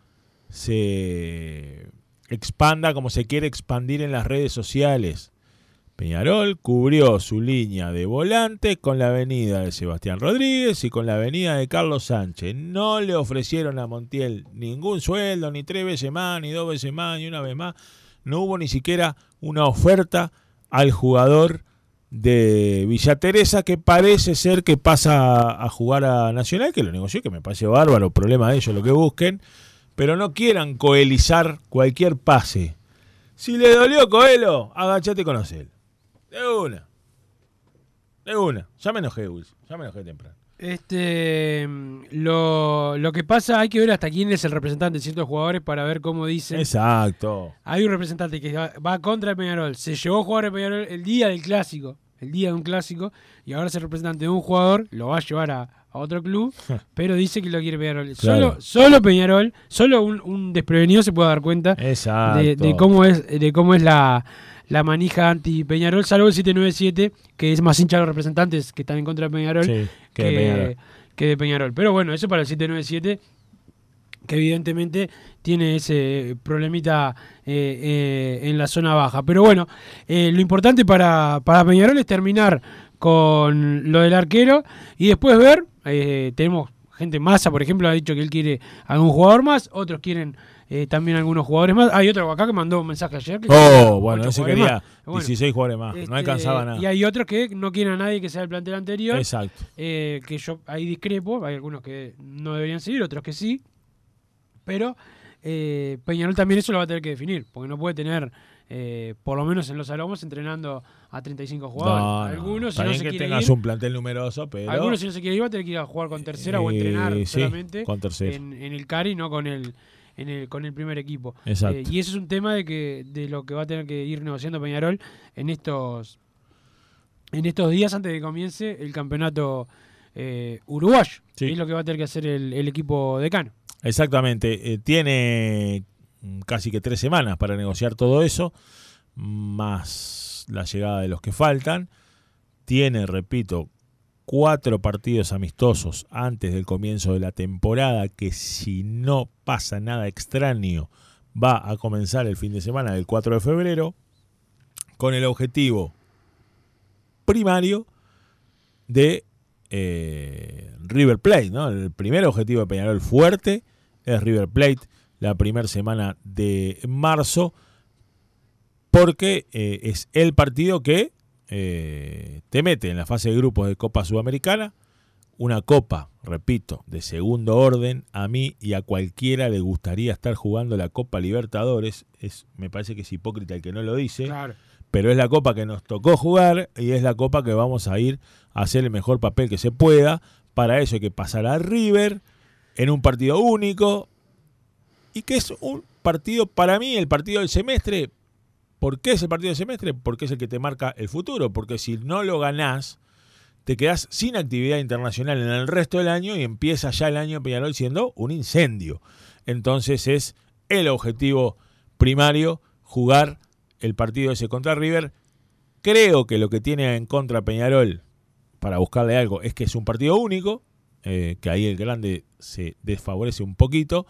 se expanda como se quiere expandir en las redes sociales. Peñarol cubrió su línea de volante con la avenida de Sebastián Rodríguez y con la avenida de Carlos Sánchez. No le ofrecieron a Montiel ningún sueldo, ni tres veces más, ni dos veces más, ni una vez más. No hubo ni siquiera una oferta al jugador de Villa Teresa que parece ser que pasa a jugar a Nacional, que lo negoció, que me parece bárbaro, problema de ellos, lo que busquen, pero no quieran coelizar cualquier pase. Si le dolió Coelho, agachate con él. De una. De una. Ya me enojé, Wilson. Ya me enojé temprano. Este, lo, lo que pasa, hay que ver hasta quién es el representante de ciertos jugadores para ver cómo dicen. Exacto. Hay un representante que va, va contra el Peñarol. Se llevó a jugar el Peñarol el día del clásico. El día de un clásico. Y ahora es el representante de un jugador. Lo va a llevar a, a otro club. pero dice que lo quiere Peñarol. Claro. Solo, solo Peñarol. Solo un, un desprevenido se puede dar cuenta Exacto. de, de cómo es, de cómo es la, la manija anti-Peñarol, salvo el 797, que es más hincha de los representantes que están en contra de Peñarol, Sí, que de Peñarol. que de Peñarol. Pero bueno, eso para el 797, que evidentemente tiene ese problemita eh, eh, en la zona baja. Pero bueno, eh, lo importante para, para Peñarol es terminar con lo del arquero y después ver, tenemos gente masa, por ejemplo, ha dicho que él quiere algún jugador más, otros quieren eh, también algunos jugadores más. Hay otro acá que mandó un mensaje ayer. Que Oh, bueno, ese quería. Bueno, 16 jugadores más. este, no alcanzaba nada. Y hay otros que no quieren a nadie que sea del plantel anterior. Exacto. eh, que yo ahí discrepo. Hay algunos que no deberían seguir, otros que sí. Pero eh, Peñarol también eso lo va a tener que definir. Porque no puede tener, eh, por lo menos en los alomos, entrenando a 35 jugadores. No, no, algunos, si está no se que quiere tengas ir, un plantel numeroso, pero. algunos, si no se quiere ir, va a tener que ir a jugar con tercera o Eh, entrenar sí, solamente con tercera. En, en el CARI, no con el, en el, con el primer equipo. Exacto. Eh, y ese es un tema de que de lo que va a tener que ir negociando Peñarol en estos en estos días antes de que comience el campeonato eh, uruguayo. Sí. es lo que va a tener que hacer el, el equipo decano. Exactamente. eh, tiene casi que tres semanas para negociar todo eso, más la llegada de los que faltan. Tiene, repito, cuatro partidos amistosos antes del comienzo de la temporada, que si no pasa nada extraño, va a comenzar el fin de semana del 4 de febrero, con el objetivo primario de eh, River Plate, ¿no? El primer objetivo de Peñarol fuerte es River Plate la primera semana de marzo, porque eh, es el partido que eh, te mete en la fase de grupos de Copa Sudamericana, una copa, repito, de segundo orden. A mí y a cualquiera le gustaría estar jugando la Copa Libertadores. Es, me parece que es hipócrita el que no lo dice Claro. pero es la copa que nos tocó jugar y es la copa que vamos a ir a hacer el mejor papel que se pueda. Para eso hay que pasar a River en un partido único y que es un partido, para mí, el partido del semestre. ¿Por qué es el partido del semestre? Porque es el que te marca el futuro. Porque si no lo ganás, te quedás sin actividad internacional en el resto del año y empieza ya el año Peñarol siendo un incendio. Entonces es el objetivo primario, jugar el partido ese contra River. Creo que lo que tiene en contra Peñarol para buscarle algo es que es un partido único, eh, que ahí el grande se desfavorece un poquito.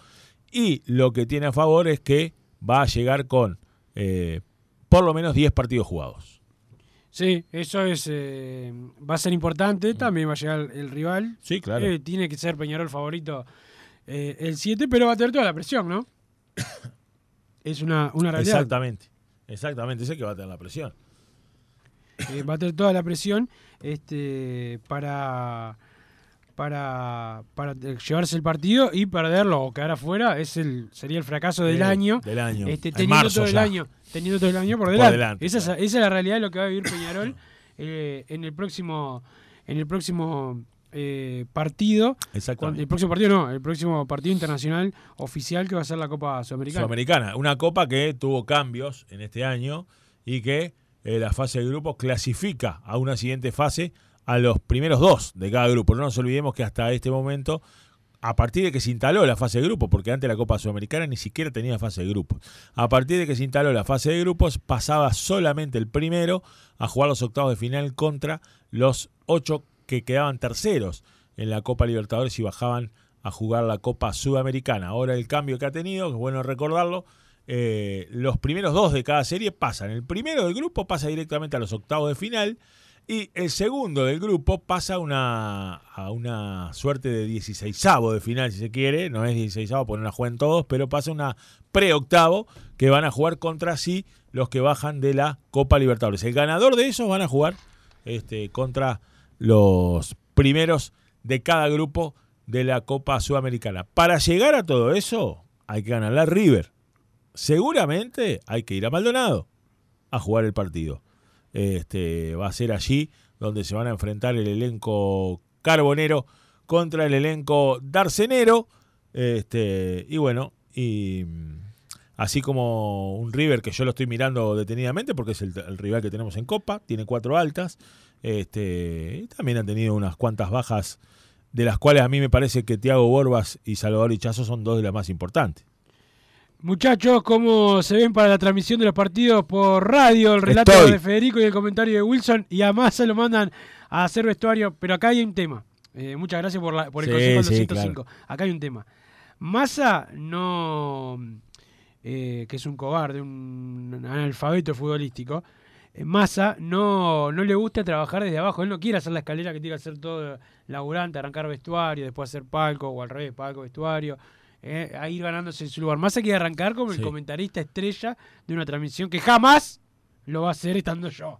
Y lo que tiene a favor es que va a llegar con eh, por lo menos 10 partidos jugados. Sí, eso es eh, va a ser importante. También va a llegar el, el rival. Sí, claro. Eh, tiene que ser Peñarol favorito eh, el 7, pero va a tener toda la presión, ¿no? es una, una realidad. Exactamente. Exactamente, ese que va a tener la presión. Eh, va a tener toda la presión este, para, para, para llevarse el partido y perderlo o quedar afuera es el, sería el fracaso del Sí, año. del año. Este, En teniendo todo el año, teniendo todo el año por Por delante. delante, esa, es, esa es la realidad de lo que va a vivir Peñarol eh, en el próximo, en el próximo eh, partido. El próximo partido no, el próximo partido internacional oficial que va a ser la Copa Sudamericana. Sudamericana. Una copa que tuvo cambios en este año y que eh, la fase de grupos clasifica a una siguiente fase a los primeros dos de cada grupo. No nos olvidemos que hasta este momento a partir de que se instaló la fase de grupos, porque antes la Copa Sudamericana ni siquiera tenía fase de grupos. A partir de que se instaló la fase de grupos, pasaba solamente el primero a jugar los octavos de final contra los ocho que quedaban terceros en la Copa Libertadores y bajaban a jugar la Copa Sudamericana. Ahora el cambio que ha tenido, que es bueno recordarlo, eh, los primeros dos de cada serie pasan. El primero del grupo pasa directamente a los octavos de final y el segundo del grupo pasa a una, a una suerte de 16 de final, si se quiere. No es 16 porque no la juegan todos, pero pasa una pre-octavo que van a jugar contra sí los que bajan de la Copa Libertadores. El ganador de esos van a jugar este, contra los primeros de cada grupo de la Copa Sudamericana. Para llegar a todo eso, hay que ganar la River. Seguramente hay que ir a Maldonado a jugar el partido. Este, va a ser allí donde se van a enfrentar el elenco carbonero contra el elenco darcenero. Este, y bueno, y así como un River que yo lo estoy mirando detenidamente porque es el, el rival que tenemos en Copa, tiene cuatro altas. Este, también han tenido unas cuantas bajas, de las cuales a mí me parece que Tiago Borbas y Salvador Hichazo son dos de las más importantes. Muchachos, ¿cómo se ven para la transmisión de los partidos por radio? El relato de Federico y el comentario de Wilson. Y además se lo mandan a hacer vestuario. Pero acá hay un tema. Eh, muchas gracias por, la, por el consejo Sí, sí, 205. Acá hay un tema. Massa no. eh, que es un cobarde, un analfabeto futbolístico. eh, Massa no, no le gusta trabajar desde abajo. Él no quiere hacer la escalera que tiene que hacer todo laburante, arrancar vestuario, después hacer palco o al revés, palco, vestuario. Eh, a ir ganándose su lugar. Massa quiere arrancar como el comentarista estrella de una transmisión que jamás lo va a hacer estando yo.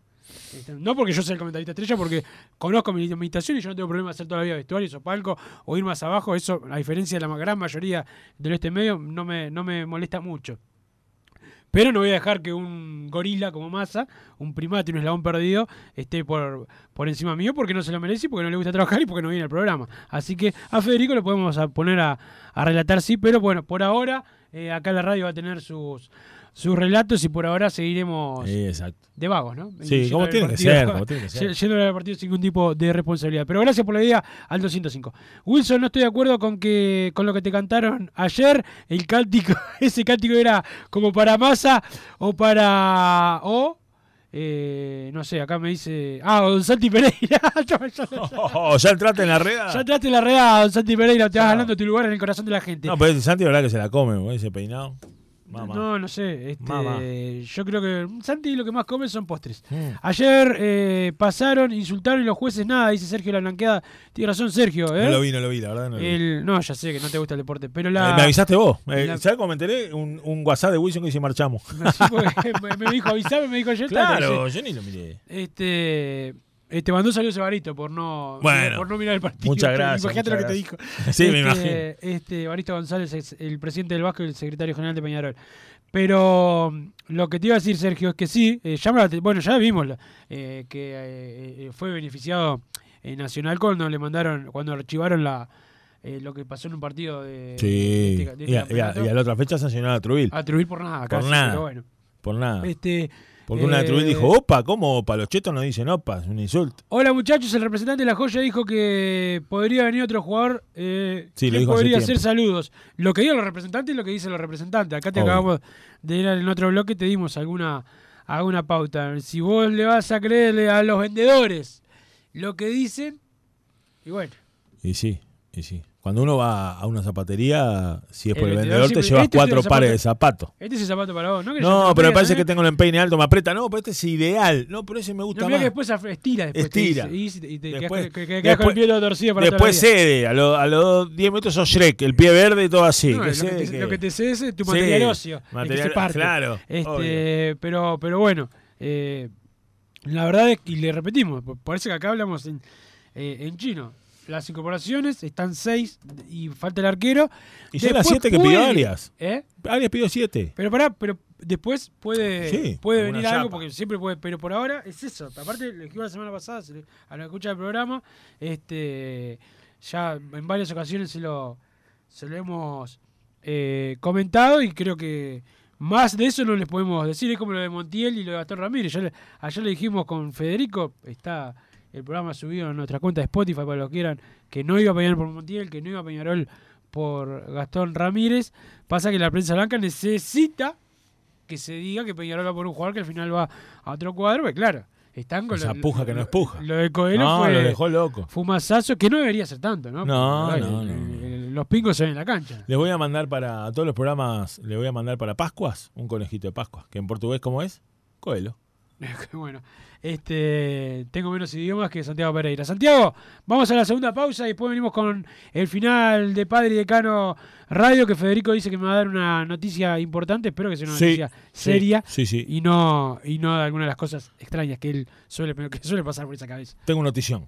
Este, No porque yo sea el comentarista estrella, porque conozco mi limitación y yo no tengo problema de hacer todavía vestuarios o palco o ir más abajo. Eso, a diferencia de la gran mayoría de este medio, no me, no me molesta mucho. Pero no voy a dejar que un gorila como Massa, un primate un eslabón perdido, esté por, por encima mío porque no se lo merece, porque no le gusta trabajar y porque no viene al programa. Así que a Federico lo podemos poner a, a relatar, sí, pero bueno, por ahora eh, acá la radio va a tener sus, sus relatos y por ahora seguiremos Sí, exacto. de vagos, ¿no? Sí, Yendo como tiene que partido- ser, como tiene que ser. Yendo al partido sin ningún tipo de responsabilidad. Pero gracias por la idea al 205. Wilson, no estoy de acuerdo con que con lo que te cantaron ayer. El cántico, ese cántico era como para masa o para. o. eh, no sé, acá me dice. Ah, Don Santi Pereira. Ya- ya- Oh, ya entraste en la red. ya entraste en la red, Don Santi Pereira. Te vas ganando tu lugar en el corazón de la gente. No, pero Santi, la verdad que se la come, ese peinado. Mamá. No, no sé. Este. Yo creo que Santi lo que más come son postres. Mm. Ayer eh, pasaron, insultaron y los jueces nada, dice Sergio La Blanqueada. Tiene razón Sergio, ¿eh? No lo vi, no lo vi, la verdad no lo vi. El- no, ya sé que no te gusta el deporte, pero la... Eh, me avisaste vos. Eh, la- ¿Sabes cómo me enteré? Un, un WhatsApp de Wilson que dice marchamos. Sí, me, me dijo avisame, me dijo ayer. Claro, yo ni lo miré. Este, eh, te mandó un saludo Barito por no, Bueno, por no mirar el partido. muchas gracias, Imagínate lo que te dijo. Sí, me Este, imagino. Este, Barito González es el presidente del Vasco y el secretario general de Peñarol. Pero mm, lo que te iba a decir, Sergio, es que sí, eh, te- bueno, ya vimos eh, que eh, eh, fue beneficiado Nacional cuando le mandaron, cuando archivaron la eh, lo que pasó en un partido de, Sí. de este- de este y, a, y a- campeonato. y a la otra fecha sancionaron a Trubil. A Trubil por nada, Por casi, nada. pero bueno. Por nada. Este, Porque una de Trubil eh, dijo, opa, ¿cómo? Para los chetos no dicen opa, es un insulto. Hola muchachos, el representante de la joya dijo que podría venir otro jugador. Eh, Sí, lo que dijo podría hacer saludos. Lo que digan los representantes es lo que dicen los representantes. Acá te Obvio. acabamos de ir en otro bloque, te dimos alguna, alguna pauta. Si vos le vas a creerle a los vendedores lo que dicen, y bueno. Y sí, y sí. Cuando uno va a una zapatería, si es por el vendedor te llevas este cuatro pares de zapatos. Este es el zapato para vos, ¿no? Que No, pero me parece que tengo el empeine alto, me aprieta. No, pero este es ideal. No, pero ese me gusta No, más. que después estira, después Estira. y, te, Después- con- que- que quedás con el pie todo torcido para después toda la vida. cede. A, lo- a los 10 metros sos Shrek, el pie verde y todo así. No, que lo, que te, que- lo que te cede es tu material óseo. que material- se parte. claro, Este, pero, pero bueno, eh, la verdad es que, y le repetimos, parece que acá hablamos en, eh, en chino. Las incorporaciones están seis y falta el arquero. Y son las 7 que pidió Arias. ¿Eh? Arias pidió 7. Pero pará, pero después puede, Sí, puede venir algo, chapa. porque siempre puede, pero por ahora es eso. Aparte, lo dijimos la semana pasada, se le- a la escucha del programa, este ya en varias ocasiones se lo, se lo hemos eh, comentado y creo que más de eso no les podemos decir. Es como lo de Montiel y lo de Gastón Ramírez. Ya le- ayer le dijimos con Federico, está el programa subido en nuestra cuenta de Spotify para los que quieran, que no iba a Peñarol por Montiel, que no iba a Peñarol por Gastón Ramírez. Pasa que la prensa blanca necesita que se diga que Peñarol va por un jugador que al final va a otro cuadro, porque claro, están con Esa lo- puja que no es puja. Lo de Coelho No, fue lo dejó loco. fumazazo, que no debería ser tanto, ¿no? No, no, no. Los pingos se ven en la cancha. Les voy a mandar para a todos los programas, les voy a mandar para Pascuas un conejito de Pascua, que en portugués, ¿cómo es? Coelho. bueno, este tengo menos idiomas que Santiago Pereira. Santiago, vamos a la segunda pausa y después venimos con el final de Padre y Decano Radio, que Federico dice que me va a dar una noticia importante. Espero que sea una Sí, noticia seria sí, sí. y no y no alguna de las cosas extrañas que él suele que suele pasar por esa cabeza. Tengo notición.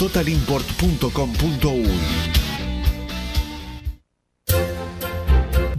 www.totalimport.com.uy.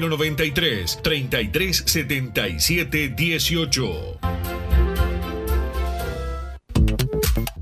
093 3377 18.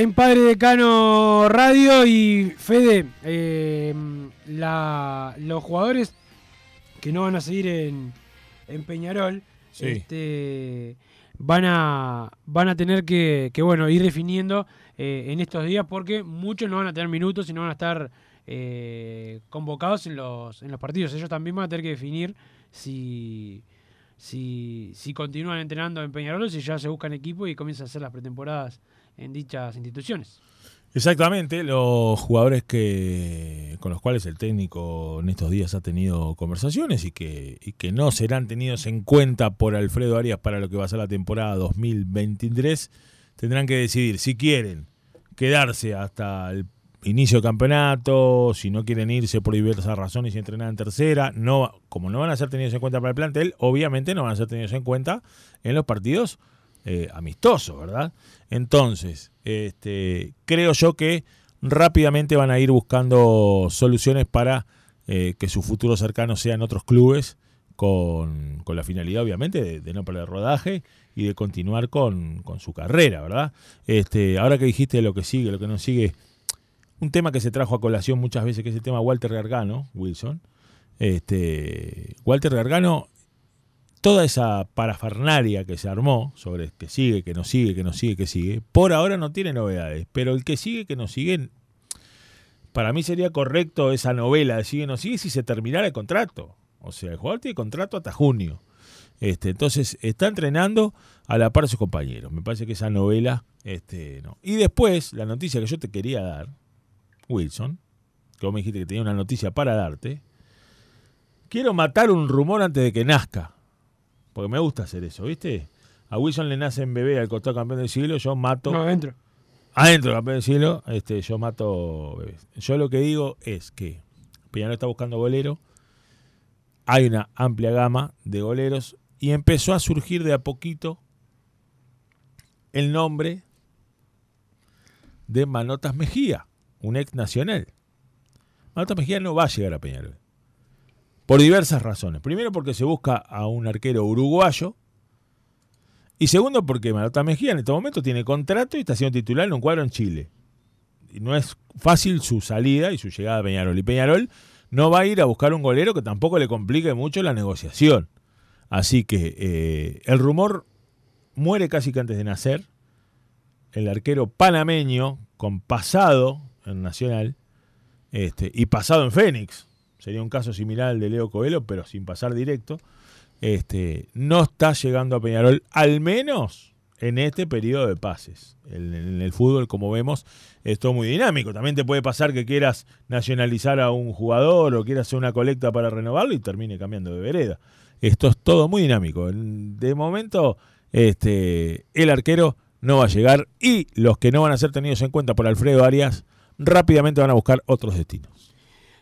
En Padre Decano Radio y Fede, eh, la- los jugadores que no van a seguir en, en Peñarol Sí. este, van, a, van a tener que, que, bueno, ir definiendo eh, en estos días porque muchos no van a tener minutos y no van a estar eh, convocados en los, en los partidos. Ellos también van a tener que definir si, si, si continúan entrenando en Peñarol o si ya se buscan equipo y comienzan a hacer las pretemporadas en dichas instituciones. Exactamente, los jugadores que con los cuales el técnico en estos días ha tenido conversaciones y que, y que no serán tenidos en cuenta por Alfredo Arias para lo que va a ser la temporada 2023, tendrán que decidir si quieren quedarse hasta el inicio del campeonato, si no quieren irse por diversas razones y entrenar en tercera, no, como no van a ser tenidos en cuenta para el plantel, obviamente no van a ser tenidos en cuenta en los partidos eh, amistosos, ¿verdad? Entonces, este, creo yo que rápidamente van a ir buscando soluciones para eh, que su futuro cercano sea en otros clubes, con, con la finalidad, obviamente, de, de no perder rodaje y de continuar con, con su carrera, ¿verdad? Este, ahora que dijiste lo que sigue, lo que no sigue, un tema que se trajo a colación muchas veces, que es el tema Walter Gargano, Wilson. Este, Walter Gargano, toda esa parafernaria que se armó sobre que sigue, que no sigue, que no sigue, que sigue, por ahora no tiene novedades, pero el que sigue, que no sigue, para mí sería correcto esa novela de sigue, no sigue si se terminara el contrato. O sea, el jugador tiene contrato hasta junio. Este, entonces está entrenando a la par de sus compañeros. Me parece que esa novela, este, no. Y después, la noticia que yo te quería dar, Wilson, que vos me dijiste que tenía una noticia para darte. Quiero matar un rumor antes de que nazca. Porque me gusta hacer eso, ¿viste? A Wilson le nace en bebé al costado campeón del siglo, yo mato. No, adentro. Adentro, campeón del siglo, este, yo mato bebés. Yo lo que digo es que Peñarol está buscando golero. Hay una amplia gama de goleros. Y empezó a surgir de a poquito el nombre de Manotas Mejía, un ex nacional. Manotas Mejía no va a llegar a Peñarol. Por diversas razones. Primero porque se busca a un arquero uruguayo. Y segundo porque Manotas Mejía en este momento tiene contrato y está siendo titular en un cuadro en Chile. Y no es fácil su salida y su llegada a Peñarol. Y Peñarol no va a ir a buscar un golero que tampoco le complique mucho la negociación. Así que eh, el rumor muere casi que antes de nacer. El arquero panameño con pasado en Nacional este, y pasado en Fénix, sería un caso similar al de Leo Coelho, pero sin pasar directo, este, no está llegando a Peñarol, al menos en este periodo de pases. En, el fútbol, como vemos, es todo muy dinámico. También te puede pasar que quieras nacionalizar a un jugador o quieras hacer una colecta para renovarlo y termine cambiando de vereda. Esto es todo muy dinámico. De momento, este, el arquero no va a llegar y los que no van a ser tenidos en cuenta por Alfredo Arias rápidamente van a buscar otros destinos.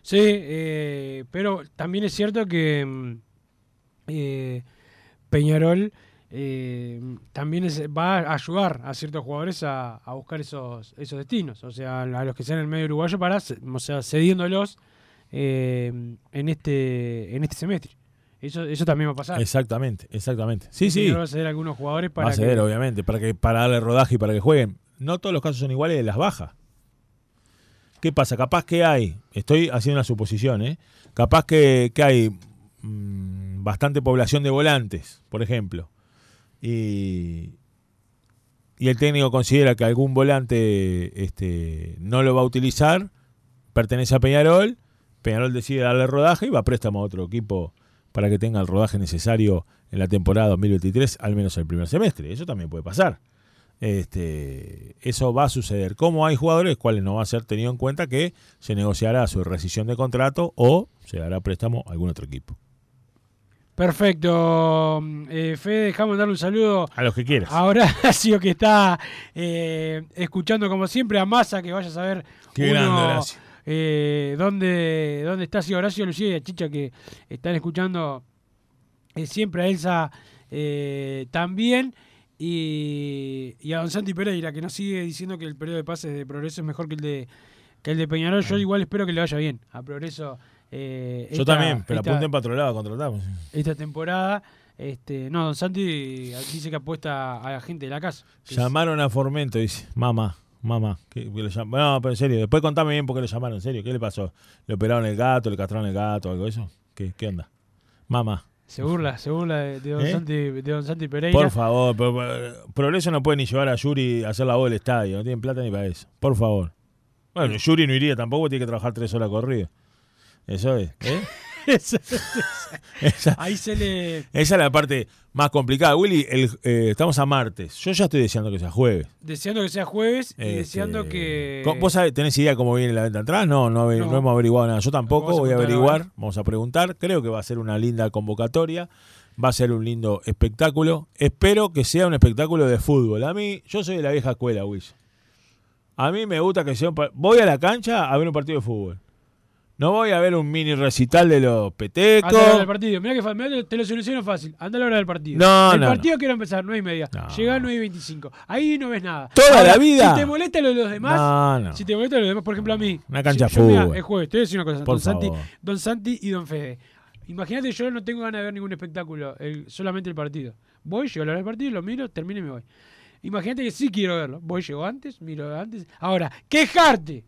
Sí, eh, pero también es cierto que mm, eh, Peñarol eh, también es- va a ayudar a ciertos jugadores a, a buscar esos, esos destinos, o sea, a los que sean en el medio uruguayo para, o sea, cediéndolos eh, en este en este semestre. Eso, eso también va a pasar. Exactamente, exactamente. Sí, sí. Va a ceder algunos jugadores para Va a ceder, que- obviamente, para que para darle rodaje y para que jueguen. No todos los casos son iguales de las bajas. ¿Qué pasa? Capaz que hay, estoy haciendo una suposición, ¿eh? Capaz que, hay mm, bastante población de volantes, por ejemplo. Y, y el técnico considera que algún volante este, no lo va a utilizar, pertenece a Peñarol, Peñarol decide darle rodaje y va a préstamo a otro equipo para que tenga el rodaje necesario en la temporada 2023, al menos el primer semestre. Eso también puede pasar. Este, eso va a suceder. Como hay jugadores cuales no va a ser tenido en cuenta que se negociará su rescisión de contrato o se dará préstamo a algún otro equipo. Perfecto. Eh, Fede, dejamos darle un saludo A los que quieras. a Horacio que está eh, escuchando como siempre a Massa, que vaya a saber Qué uno, eh, dónde, dónde está sí, Horacio, Lucía y a Chicha que están escuchando eh, siempre a Elsa eh, también. Y, y a Don Santi Pereira, que nos sigue diciendo que el periodo de pases de Progreso es mejor que el de que el de Peñarol. Yo igual espero que le vaya bien a Progreso. eh, Yo también, pero esta- apunten para otro lado, contratamos. esta temporada. Este, no, Don Santi dice que apuesta a la gente de la casa. es- Llamaron a Formento, dice, mamá, mamá. que- que lo llam- No, pero en serio, después contame bien por qué lo llamaron, en serio. ¿Qué le pasó? ¿Le operaron el gato, le castraron el gato, algo de eso? ¿Qué, qué onda? Mamá. Se burla, se burla de, de don, ¿Eh? Santi, de don Santi Pereira. Por favor, pero- pero- Progreso no puede ni llevar a Yuri a hacer la voz del estadio, no tienen plata ni para eso. Por favor. Bueno, Yuri no iría tampoco, tiene que trabajar tres horas corridas. Eso es, ¿eh? Esa- Esa- Ahí se le. Esa es la parte más complicada. Willy, el- eh, estamos a martes. Yo ya estoy deseando que sea jueves. Deseando que sea jueves y Este, deseando que. ¿Cómo- ¿Vos sabés, tenés idea cómo viene la venta atrás? No, no, ave- No. no hemos averiguado nada. Yo tampoco, voy a averiguar, ahora. vamos a preguntar. Creo que va a ser una linda convocatoria. Va a ser un lindo espectáculo. Espero que sea un espectáculo de fútbol. A mí, yo soy de la vieja escuela, Wish. A mí me gusta que sea un Voy a la cancha a ver un partido de fútbol. No voy a ver un mini recital de los petecos. Anda a la hora del partido. Mirá que fa- mirá que te lo soluciono fácil. Anda a la hora del partido. No, el no, partido quiere empezar 9 y media. Llega a 9 y 25. Ahí no ves nada. Toda la vida. Si te molesta lo de los demás. No, no. Si te molesta lo de los demás, por ejemplo, a mí. Una cancha si- yo, mirá, fútbol. Es jueves. Te voy a decir una cosa. Por Don Santi, favor. Don Santi y Don Fede. Imagínate, yo no tengo ganas de ver ningún espectáculo. el- solamente el partido. Voy, llego a la hora del partido, lo miro, termino y me voy. Imagínate que sí quiero verlo. Voy, llego antes, miro antes. Ahora, quejarte.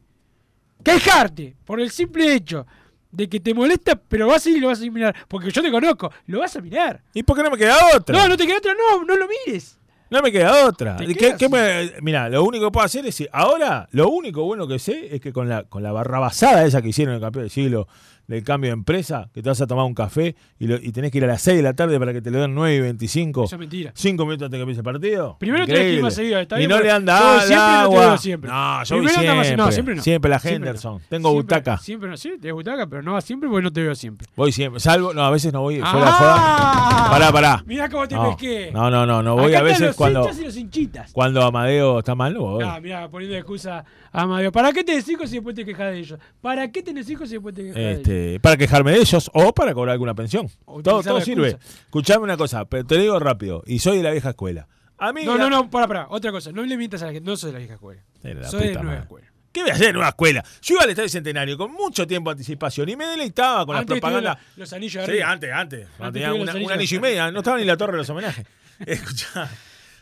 Quejarte. Por el simple hecho de que te molesta, pero vas a ir y lo vas a mirar. Porque yo te conozco. Lo vas a mirar. ¿Y por qué no me queda otra? No, no te queda otra. No, no lo mires. No me queda otra. ¿Qué- quedas qué me- Mira, lo único que puedo hacer es. Ahora, lo único bueno que sé es que con la, con la barrabasada esa que hicieron el campeón del siglo del cambio de empresa, que te vas a tomar un café y, lo- y tenés que ir a las 6 de la tarde para que te lo den 9 y 25. Eso es mentira. 5 minutos antes de que empiece el partido. Primero tenés que ir más seguido estadio, Y no le han yo agua. veo siempre. No, yo Primero anda más- siempre. no, siempre no. Siempre la Siempre no. Henderson. Tengo Siempre- butaca. Siempre no, sí, te butaca, pero no vas siempre porque no te veo siempre. Voy siempre. Salvo, no, a veces no voy. Fuera ¡Ah! joda. Pará, pará. Mirá cómo te no, pesqué. No, no, no, no voy Acá a veces los cuando. y los hinchitas. Cuando Amadeo está mal, no voy. Ah, mirá, poniendo excusa a Amadeo. ¿Para qué tenés hijos y después te quejas de ellos? ¿Para qué tenés hijos y después te quejas de ellos? Este, para quejarme de ellos o para cobrar alguna pensión. O Todo, la sirve. Escuchame una cosa, pero te digo rápido. Y soy de la vieja escuela. A mí No, la- no, no, para, para. Otra cosa. No le mientas a la gente. No soy de la vieja escuela. La Soy de puta nueva escuela. ¿Qué voy a hacer en una escuela? Yo iba al Estadio Centenario con mucho tiempo de anticipación y me deleitaba con Antes la propaganda. tuvieron los anillos Sí, antes, antes. Antes tenía una- un anillo y media. No estaba ni la torre de los homenajes. Escuchá.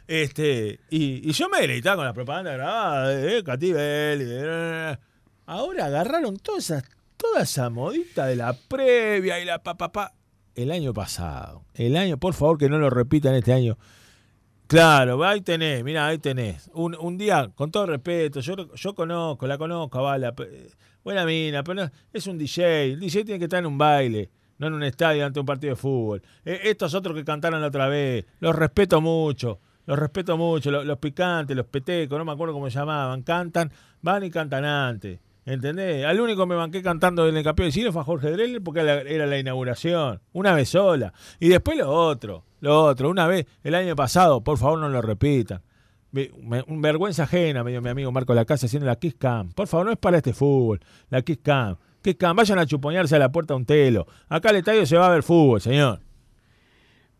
Este, y, y yo me deleitaba con la propaganda grabada de eh, Catibel. y de- Ahora agarraron toda esa, toda esa modita de la previa y la pa, pa, pa. El año pasado. El año, por favor, que no lo repitan este año. Claro, ahí tenés, mira, ahí tenés. Un, un día, con todo respeto, yo, yo conozco, la conozco, buena mina, pero no- es un DJ. El DJ tiene que estar en un baile, no en un estadio ante un partido de fútbol. Eh, estos otros que cantaron la otra vez, los respeto mucho, los respeto mucho, los, los picantes, los petecos, no me acuerdo cómo se llamaban, cantan, van y cantan antes. ¿Entendés? Al único que me banqué cantando en el campeón de siglo fue a Jorge Dreller porque era la, inauguración. Una vez sola. Y después lo otro. Lo otro. Una vez, el año pasado, por favor no lo repitan. Un vergüenza ajena, me dio mi amigo Marco Lacasa haciendo la Kiss Cam. Por favor, no es para este fútbol. La Kiss Cam. Kiss Cam, vayan a chuponearse a la puerta un telo. Acá al estadio se va a ver fútbol, señor.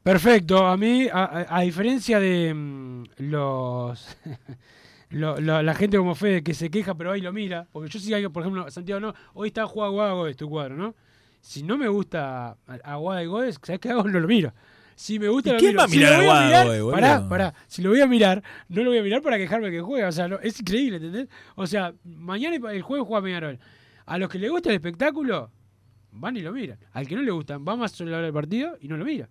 Perfecto. A mí, a diferencia de mm, los. lo- lo- la gente como Fede que se queja pero ahí lo mira. Porque yo sí, hay, por ejemplo, Santiago, no. Hoy está jugando Aguada Godes, tu cuadro, ¿no? Si no me gusta Aguada y ¿sabes qué hago? No lo miro. Si me gusta, ¿Y lo quién miro. va a Si mirar lo voy Aguada mirar? Pará, pará. Si lo voy a mirar, no lo voy a mirar para quejarme que juega. O sea, no- es increíble, ¿entendés? O sea, mañana el jueves juega Peñarol. A los que les gusta el espectáculo, van y lo miran. Al que no le gustan, va más sobre la hora del partido y no lo mira.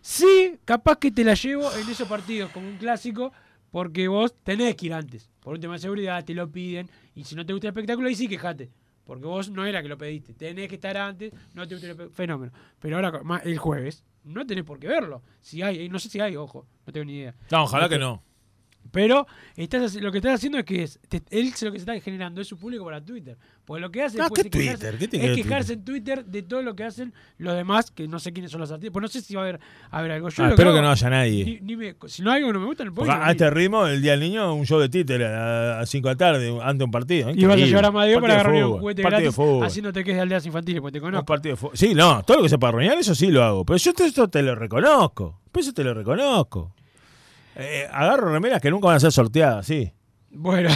Sí, capaz que te la llevo en esos partidos como un clásico, porque vos tenés que ir antes. Por un tema de seguridad, te lo piden. Y si no te gusta el espectáculo, ahí sí quejate. Porque vos no era que lo pediste. Tenés que estar antes, no te gusta el espe- fenómeno. Pero ahora, el jueves, no tenés por qué verlo. Si hay, no sé si hay, ojo, no tengo ni idea. No, ojalá que no. Pero estás, lo que estás haciendo es que es- te- él lo que se está generando es su público para Twitter. Porque lo que hace No, después ¿qué de quejarse- Twitter? ¿Qué tiene es quejarse en Twitter de todo lo que hacen los demás, que no sé quiénes son los artistas. Pues no sé si va a haber, a haber algo. Yo Ah, espero que hago- no haya nadie. ni- ni me- si no hay algo que no me gusta, no puedo a no este ritmo, el día del niño, un show de títer a 5 de la tarde, ante un partido. Y vas a llevar a Madeo para agarrar un juguete gratis fútbol. haciéndote que es de aldeas infantiles, porque te Un conozco. partido de fútbol. Sí, no, todo lo que se para arruinar, eso sí lo hago. Pero yo te- esto te lo reconozco. Pues eso te lo reconozco. Eh, agarro remeras que nunca van a ser sorteadas, sí. Bueno,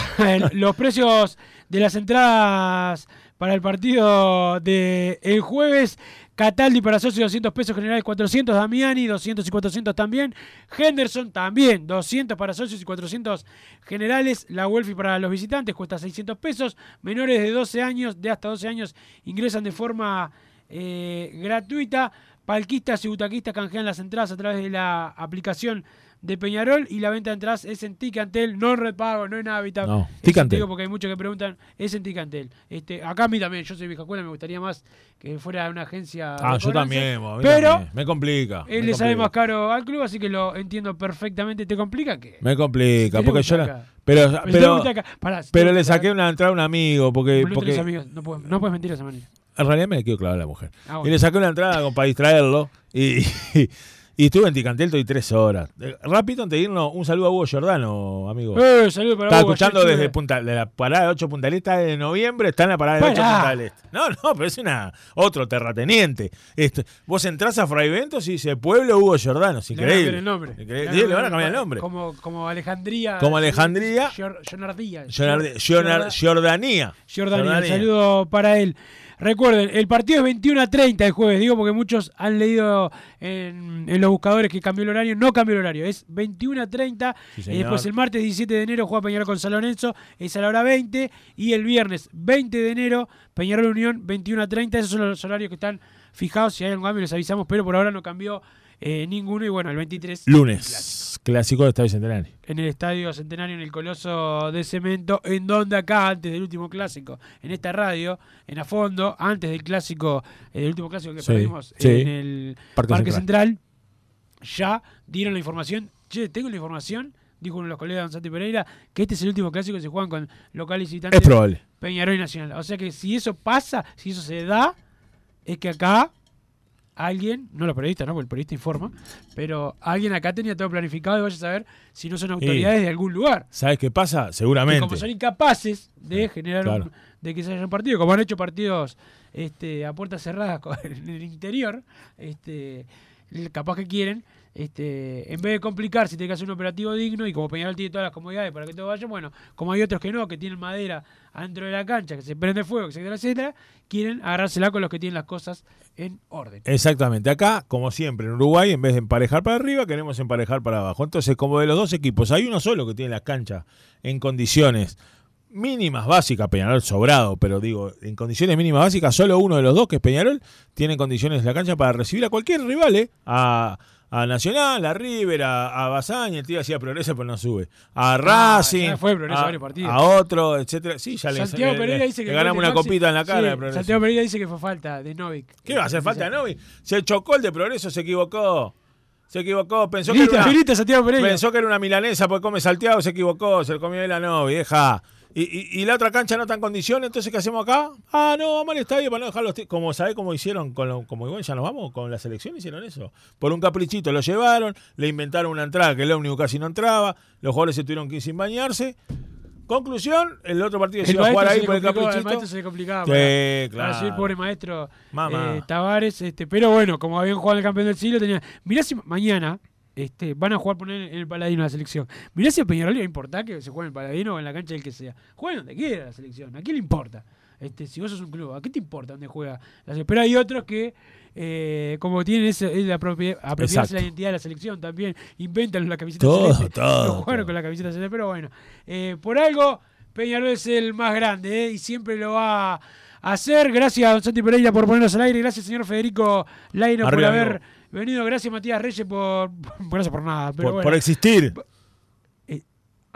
los precios de las entradas para el partido de el jueves. Cataldi para socios 200 pesos generales 400, Damiani 200 y 400 también, Henderson también 200 para socios y 400 generales, la Welfi para los visitantes cuesta 600 pesos, menores de 12 años, de hasta 12 años ingresan de forma eh, gratuita, palquistas y butaquistas canjean las entradas a través de la aplicación de Peñarol y la venta de entradas es en Ticantel, no en repago, no en Habitat. No, Es Ticantel. digo porque hay muchos que preguntan, es en Ticantel. Este, acá a mí también, yo soy vieja escuela, me gustaría más que fuera una agencia. Ah, yo también, Pero también. me complica. él me le sale complica. más caro al club, así que lo entiendo perfectamente. ¿Te complica qué? Me complica, porque yo la- pero, Pero pero, pará, si le saqué una entrada a un amigo porque, No porque amigos, no puedes, no puedes mentir de esa manera. en realidad me le quiero clavar a la mujer. Ah, bueno. Y le saqué una entrada como para distraerlo y, y, estuve en Ticantel estoy tres horas. Eh, Rápido antes de irnos, un saludo a Hugo Giordano, amigo. Eh, saludo para Estaba Hugo, escuchando ayer desde punta, de la parada de 8 Punta del Este de noviembre, está en la parada de 8 Pará. Punta del Este. No, no, pero es una otro terrateniente. Esto, vos entrás a Fray Ventos y dice Pueblo Hugo Giordano, es Le van a cambiar increíble. el nombre. Increíble. Sí, le van a cambiar el nombre. Como, como Alejandría. Como Alejandría. Gior- Giornardía. Giornar- Giorda- Giornar- Giordanía. Jordania, un saludo para él. Recuerden, el partido es 21 a 30 el jueves, digo porque muchos han leído en, en los buscadores que cambió el horario. No cambió el horario, es 21 a 30. Sí, y después el martes 17 de enero juega Peñarol con San Lorenzo, es a la hora 20. Y el viernes 20 de enero, Peñarol Unión 21 a 30. Esos son los horarios que están fijados. Si hay algún cambio, les avisamos, pero por ahora no cambió eh, ninguno. Y bueno, el 23. Lunes, clásico de Estadio Centenario. en el Estadio Centenario, en el Coloso de Cemento, en donde acá, antes del último clásico, en esta radio, en a fondo, antes del clásico, eh, del último clásico que Sí, perdimos sí. en el Parque Parque, Central. Central. ya dieron la información. Che, tengo la información, dijo uno de los colegas de Don Santi Pereira, que este es el último clásico que se juegan con locales y visitantes. Es probable. Peñarol y Nacional. O sea que si eso pasa, si eso se da, es que acá alguien, no los periodistas, ¿no? Porque el periodista informa, pero alguien acá tenía todo planificado y vaya a saber si no son autoridades de algún lugar. ¿Sabes qué pasa? Que Seguramente. como son incapaces de generar Claro. un- de que se haya un partido, como han hecho partidos este, a puertas cerradas en el interior, este, el- capaz que quieren, este, en vez de complicar si tiene que hacer un operativo digno y como Peñarol tiene todas las comodidades para que todo vaya, bueno, como hay otros que no, que tienen madera adentro de la cancha, que se prende fuego, etcétera, etcétera, quieren agarrársela con los que tienen las cosas en orden. Exactamente. Acá, como siempre, en Uruguay, en vez de emparejar para arriba, queremos emparejar para abajo. Entonces, como de los dos equipos, hay uno solo que tiene las canchas en condiciones mínimas básicas, Peñarol sobrado, pero digo, en condiciones mínimas básicas, solo uno de los dos, que es Peñarol, tiene condiciones la cancha para recibir a cualquier rival, ¿eh? A, a Nacional, a River, a, a Bazaña, el tío hacía progreso, pero no sue. A Racing, Ah, ya fue Progreso a, varios partidos. a otro, etcétera. Sí, ya le, Santiago le- Pereira le- dice que le ganamos de una Maxi- copita en la cara Sí, de Progreso. Santiago Pereira dice que fue falta de Novik. ¿Qué va a hacer falta, Novi? Se chocó el de Progreso, se equivocó. Se equivocó, pensó que era una, grita Santiago Pereira. pensó que era una milanesa porque come salteado, se equivocó, se lo comió de la Novi, deja. Y, y- y la otra cancha no está en condiciones, entonces ¿qué hacemos acá? Ah, no, vamos al estadio para no dejar los Como sabés cómo hicieron con lo- como igual ya nos vamos, con la selección hicieron eso. Por un caprichito lo llevaron, le inventaron una entrada que el ómnibus casi no entraba, los jugadores se tuvieron que ir sin bañarse. Conclusión, el otro partido se El iba a jugar ahí se por el caprichito. maestro se le complicaba Sí, para, claro. para subir, pobre maestro eh, Tavares. Este, pero bueno, como habían jugado el campeón del siglo, tenía. Mirá si mañana este, van a jugar poner en el Paladino la selección. Mirá si a Peñarol le va a importar que se juegue en el Paladino o en la cancha del que sea. Jueguen donde quiera la selección. ¿A quién le importa? Este, si vos sos un club, ¿a qué te importa dónde juega? la selección? Pero hay otros que, eh, como tienen es la propia- apropiarse Exacto. la identidad de la selección también, inventan la camiseta Todo, celeste. todo, No jugaron todo. con la camiseta celeste, pero bueno. Eh, por algo, Peñarol es el más grande ¿eh? y siempre lo va a hacer. Gracias Don Santi Pereira por ponernos al aire. Gracias, señor Federico Laino, por haber. Venido. Gracias, Matías Reyes, por. Gracias por nada. Pero por, bueno. por existir.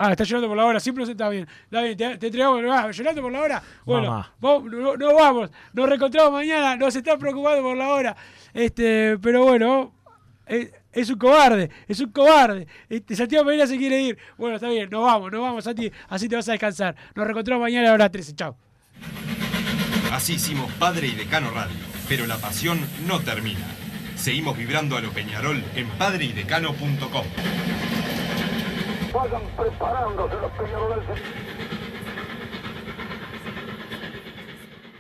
Ah, está llorando por la hora, siempre se está bien. Está bien, te, te entregamos, ah, llorando por la hora. Bueno, no, no vamos, nos reencontramos mañana, nos está preocupando por la hora. Este, pero bueno, eh, es un cobarde, es un cobarde. Este, Santiago Pereira se quiere ir. Bueno, está bien, nos vamos, nos vamos, Santi, así te vas a descansar. Nos reencontramos mañana a la hora 13. Chao. Así hicimos Padre y Decano Radio, pero la pasión no termina. Seguimos vibrando a lo Peñarol en padreidecano.com. Vayan preparándose los peñaroles.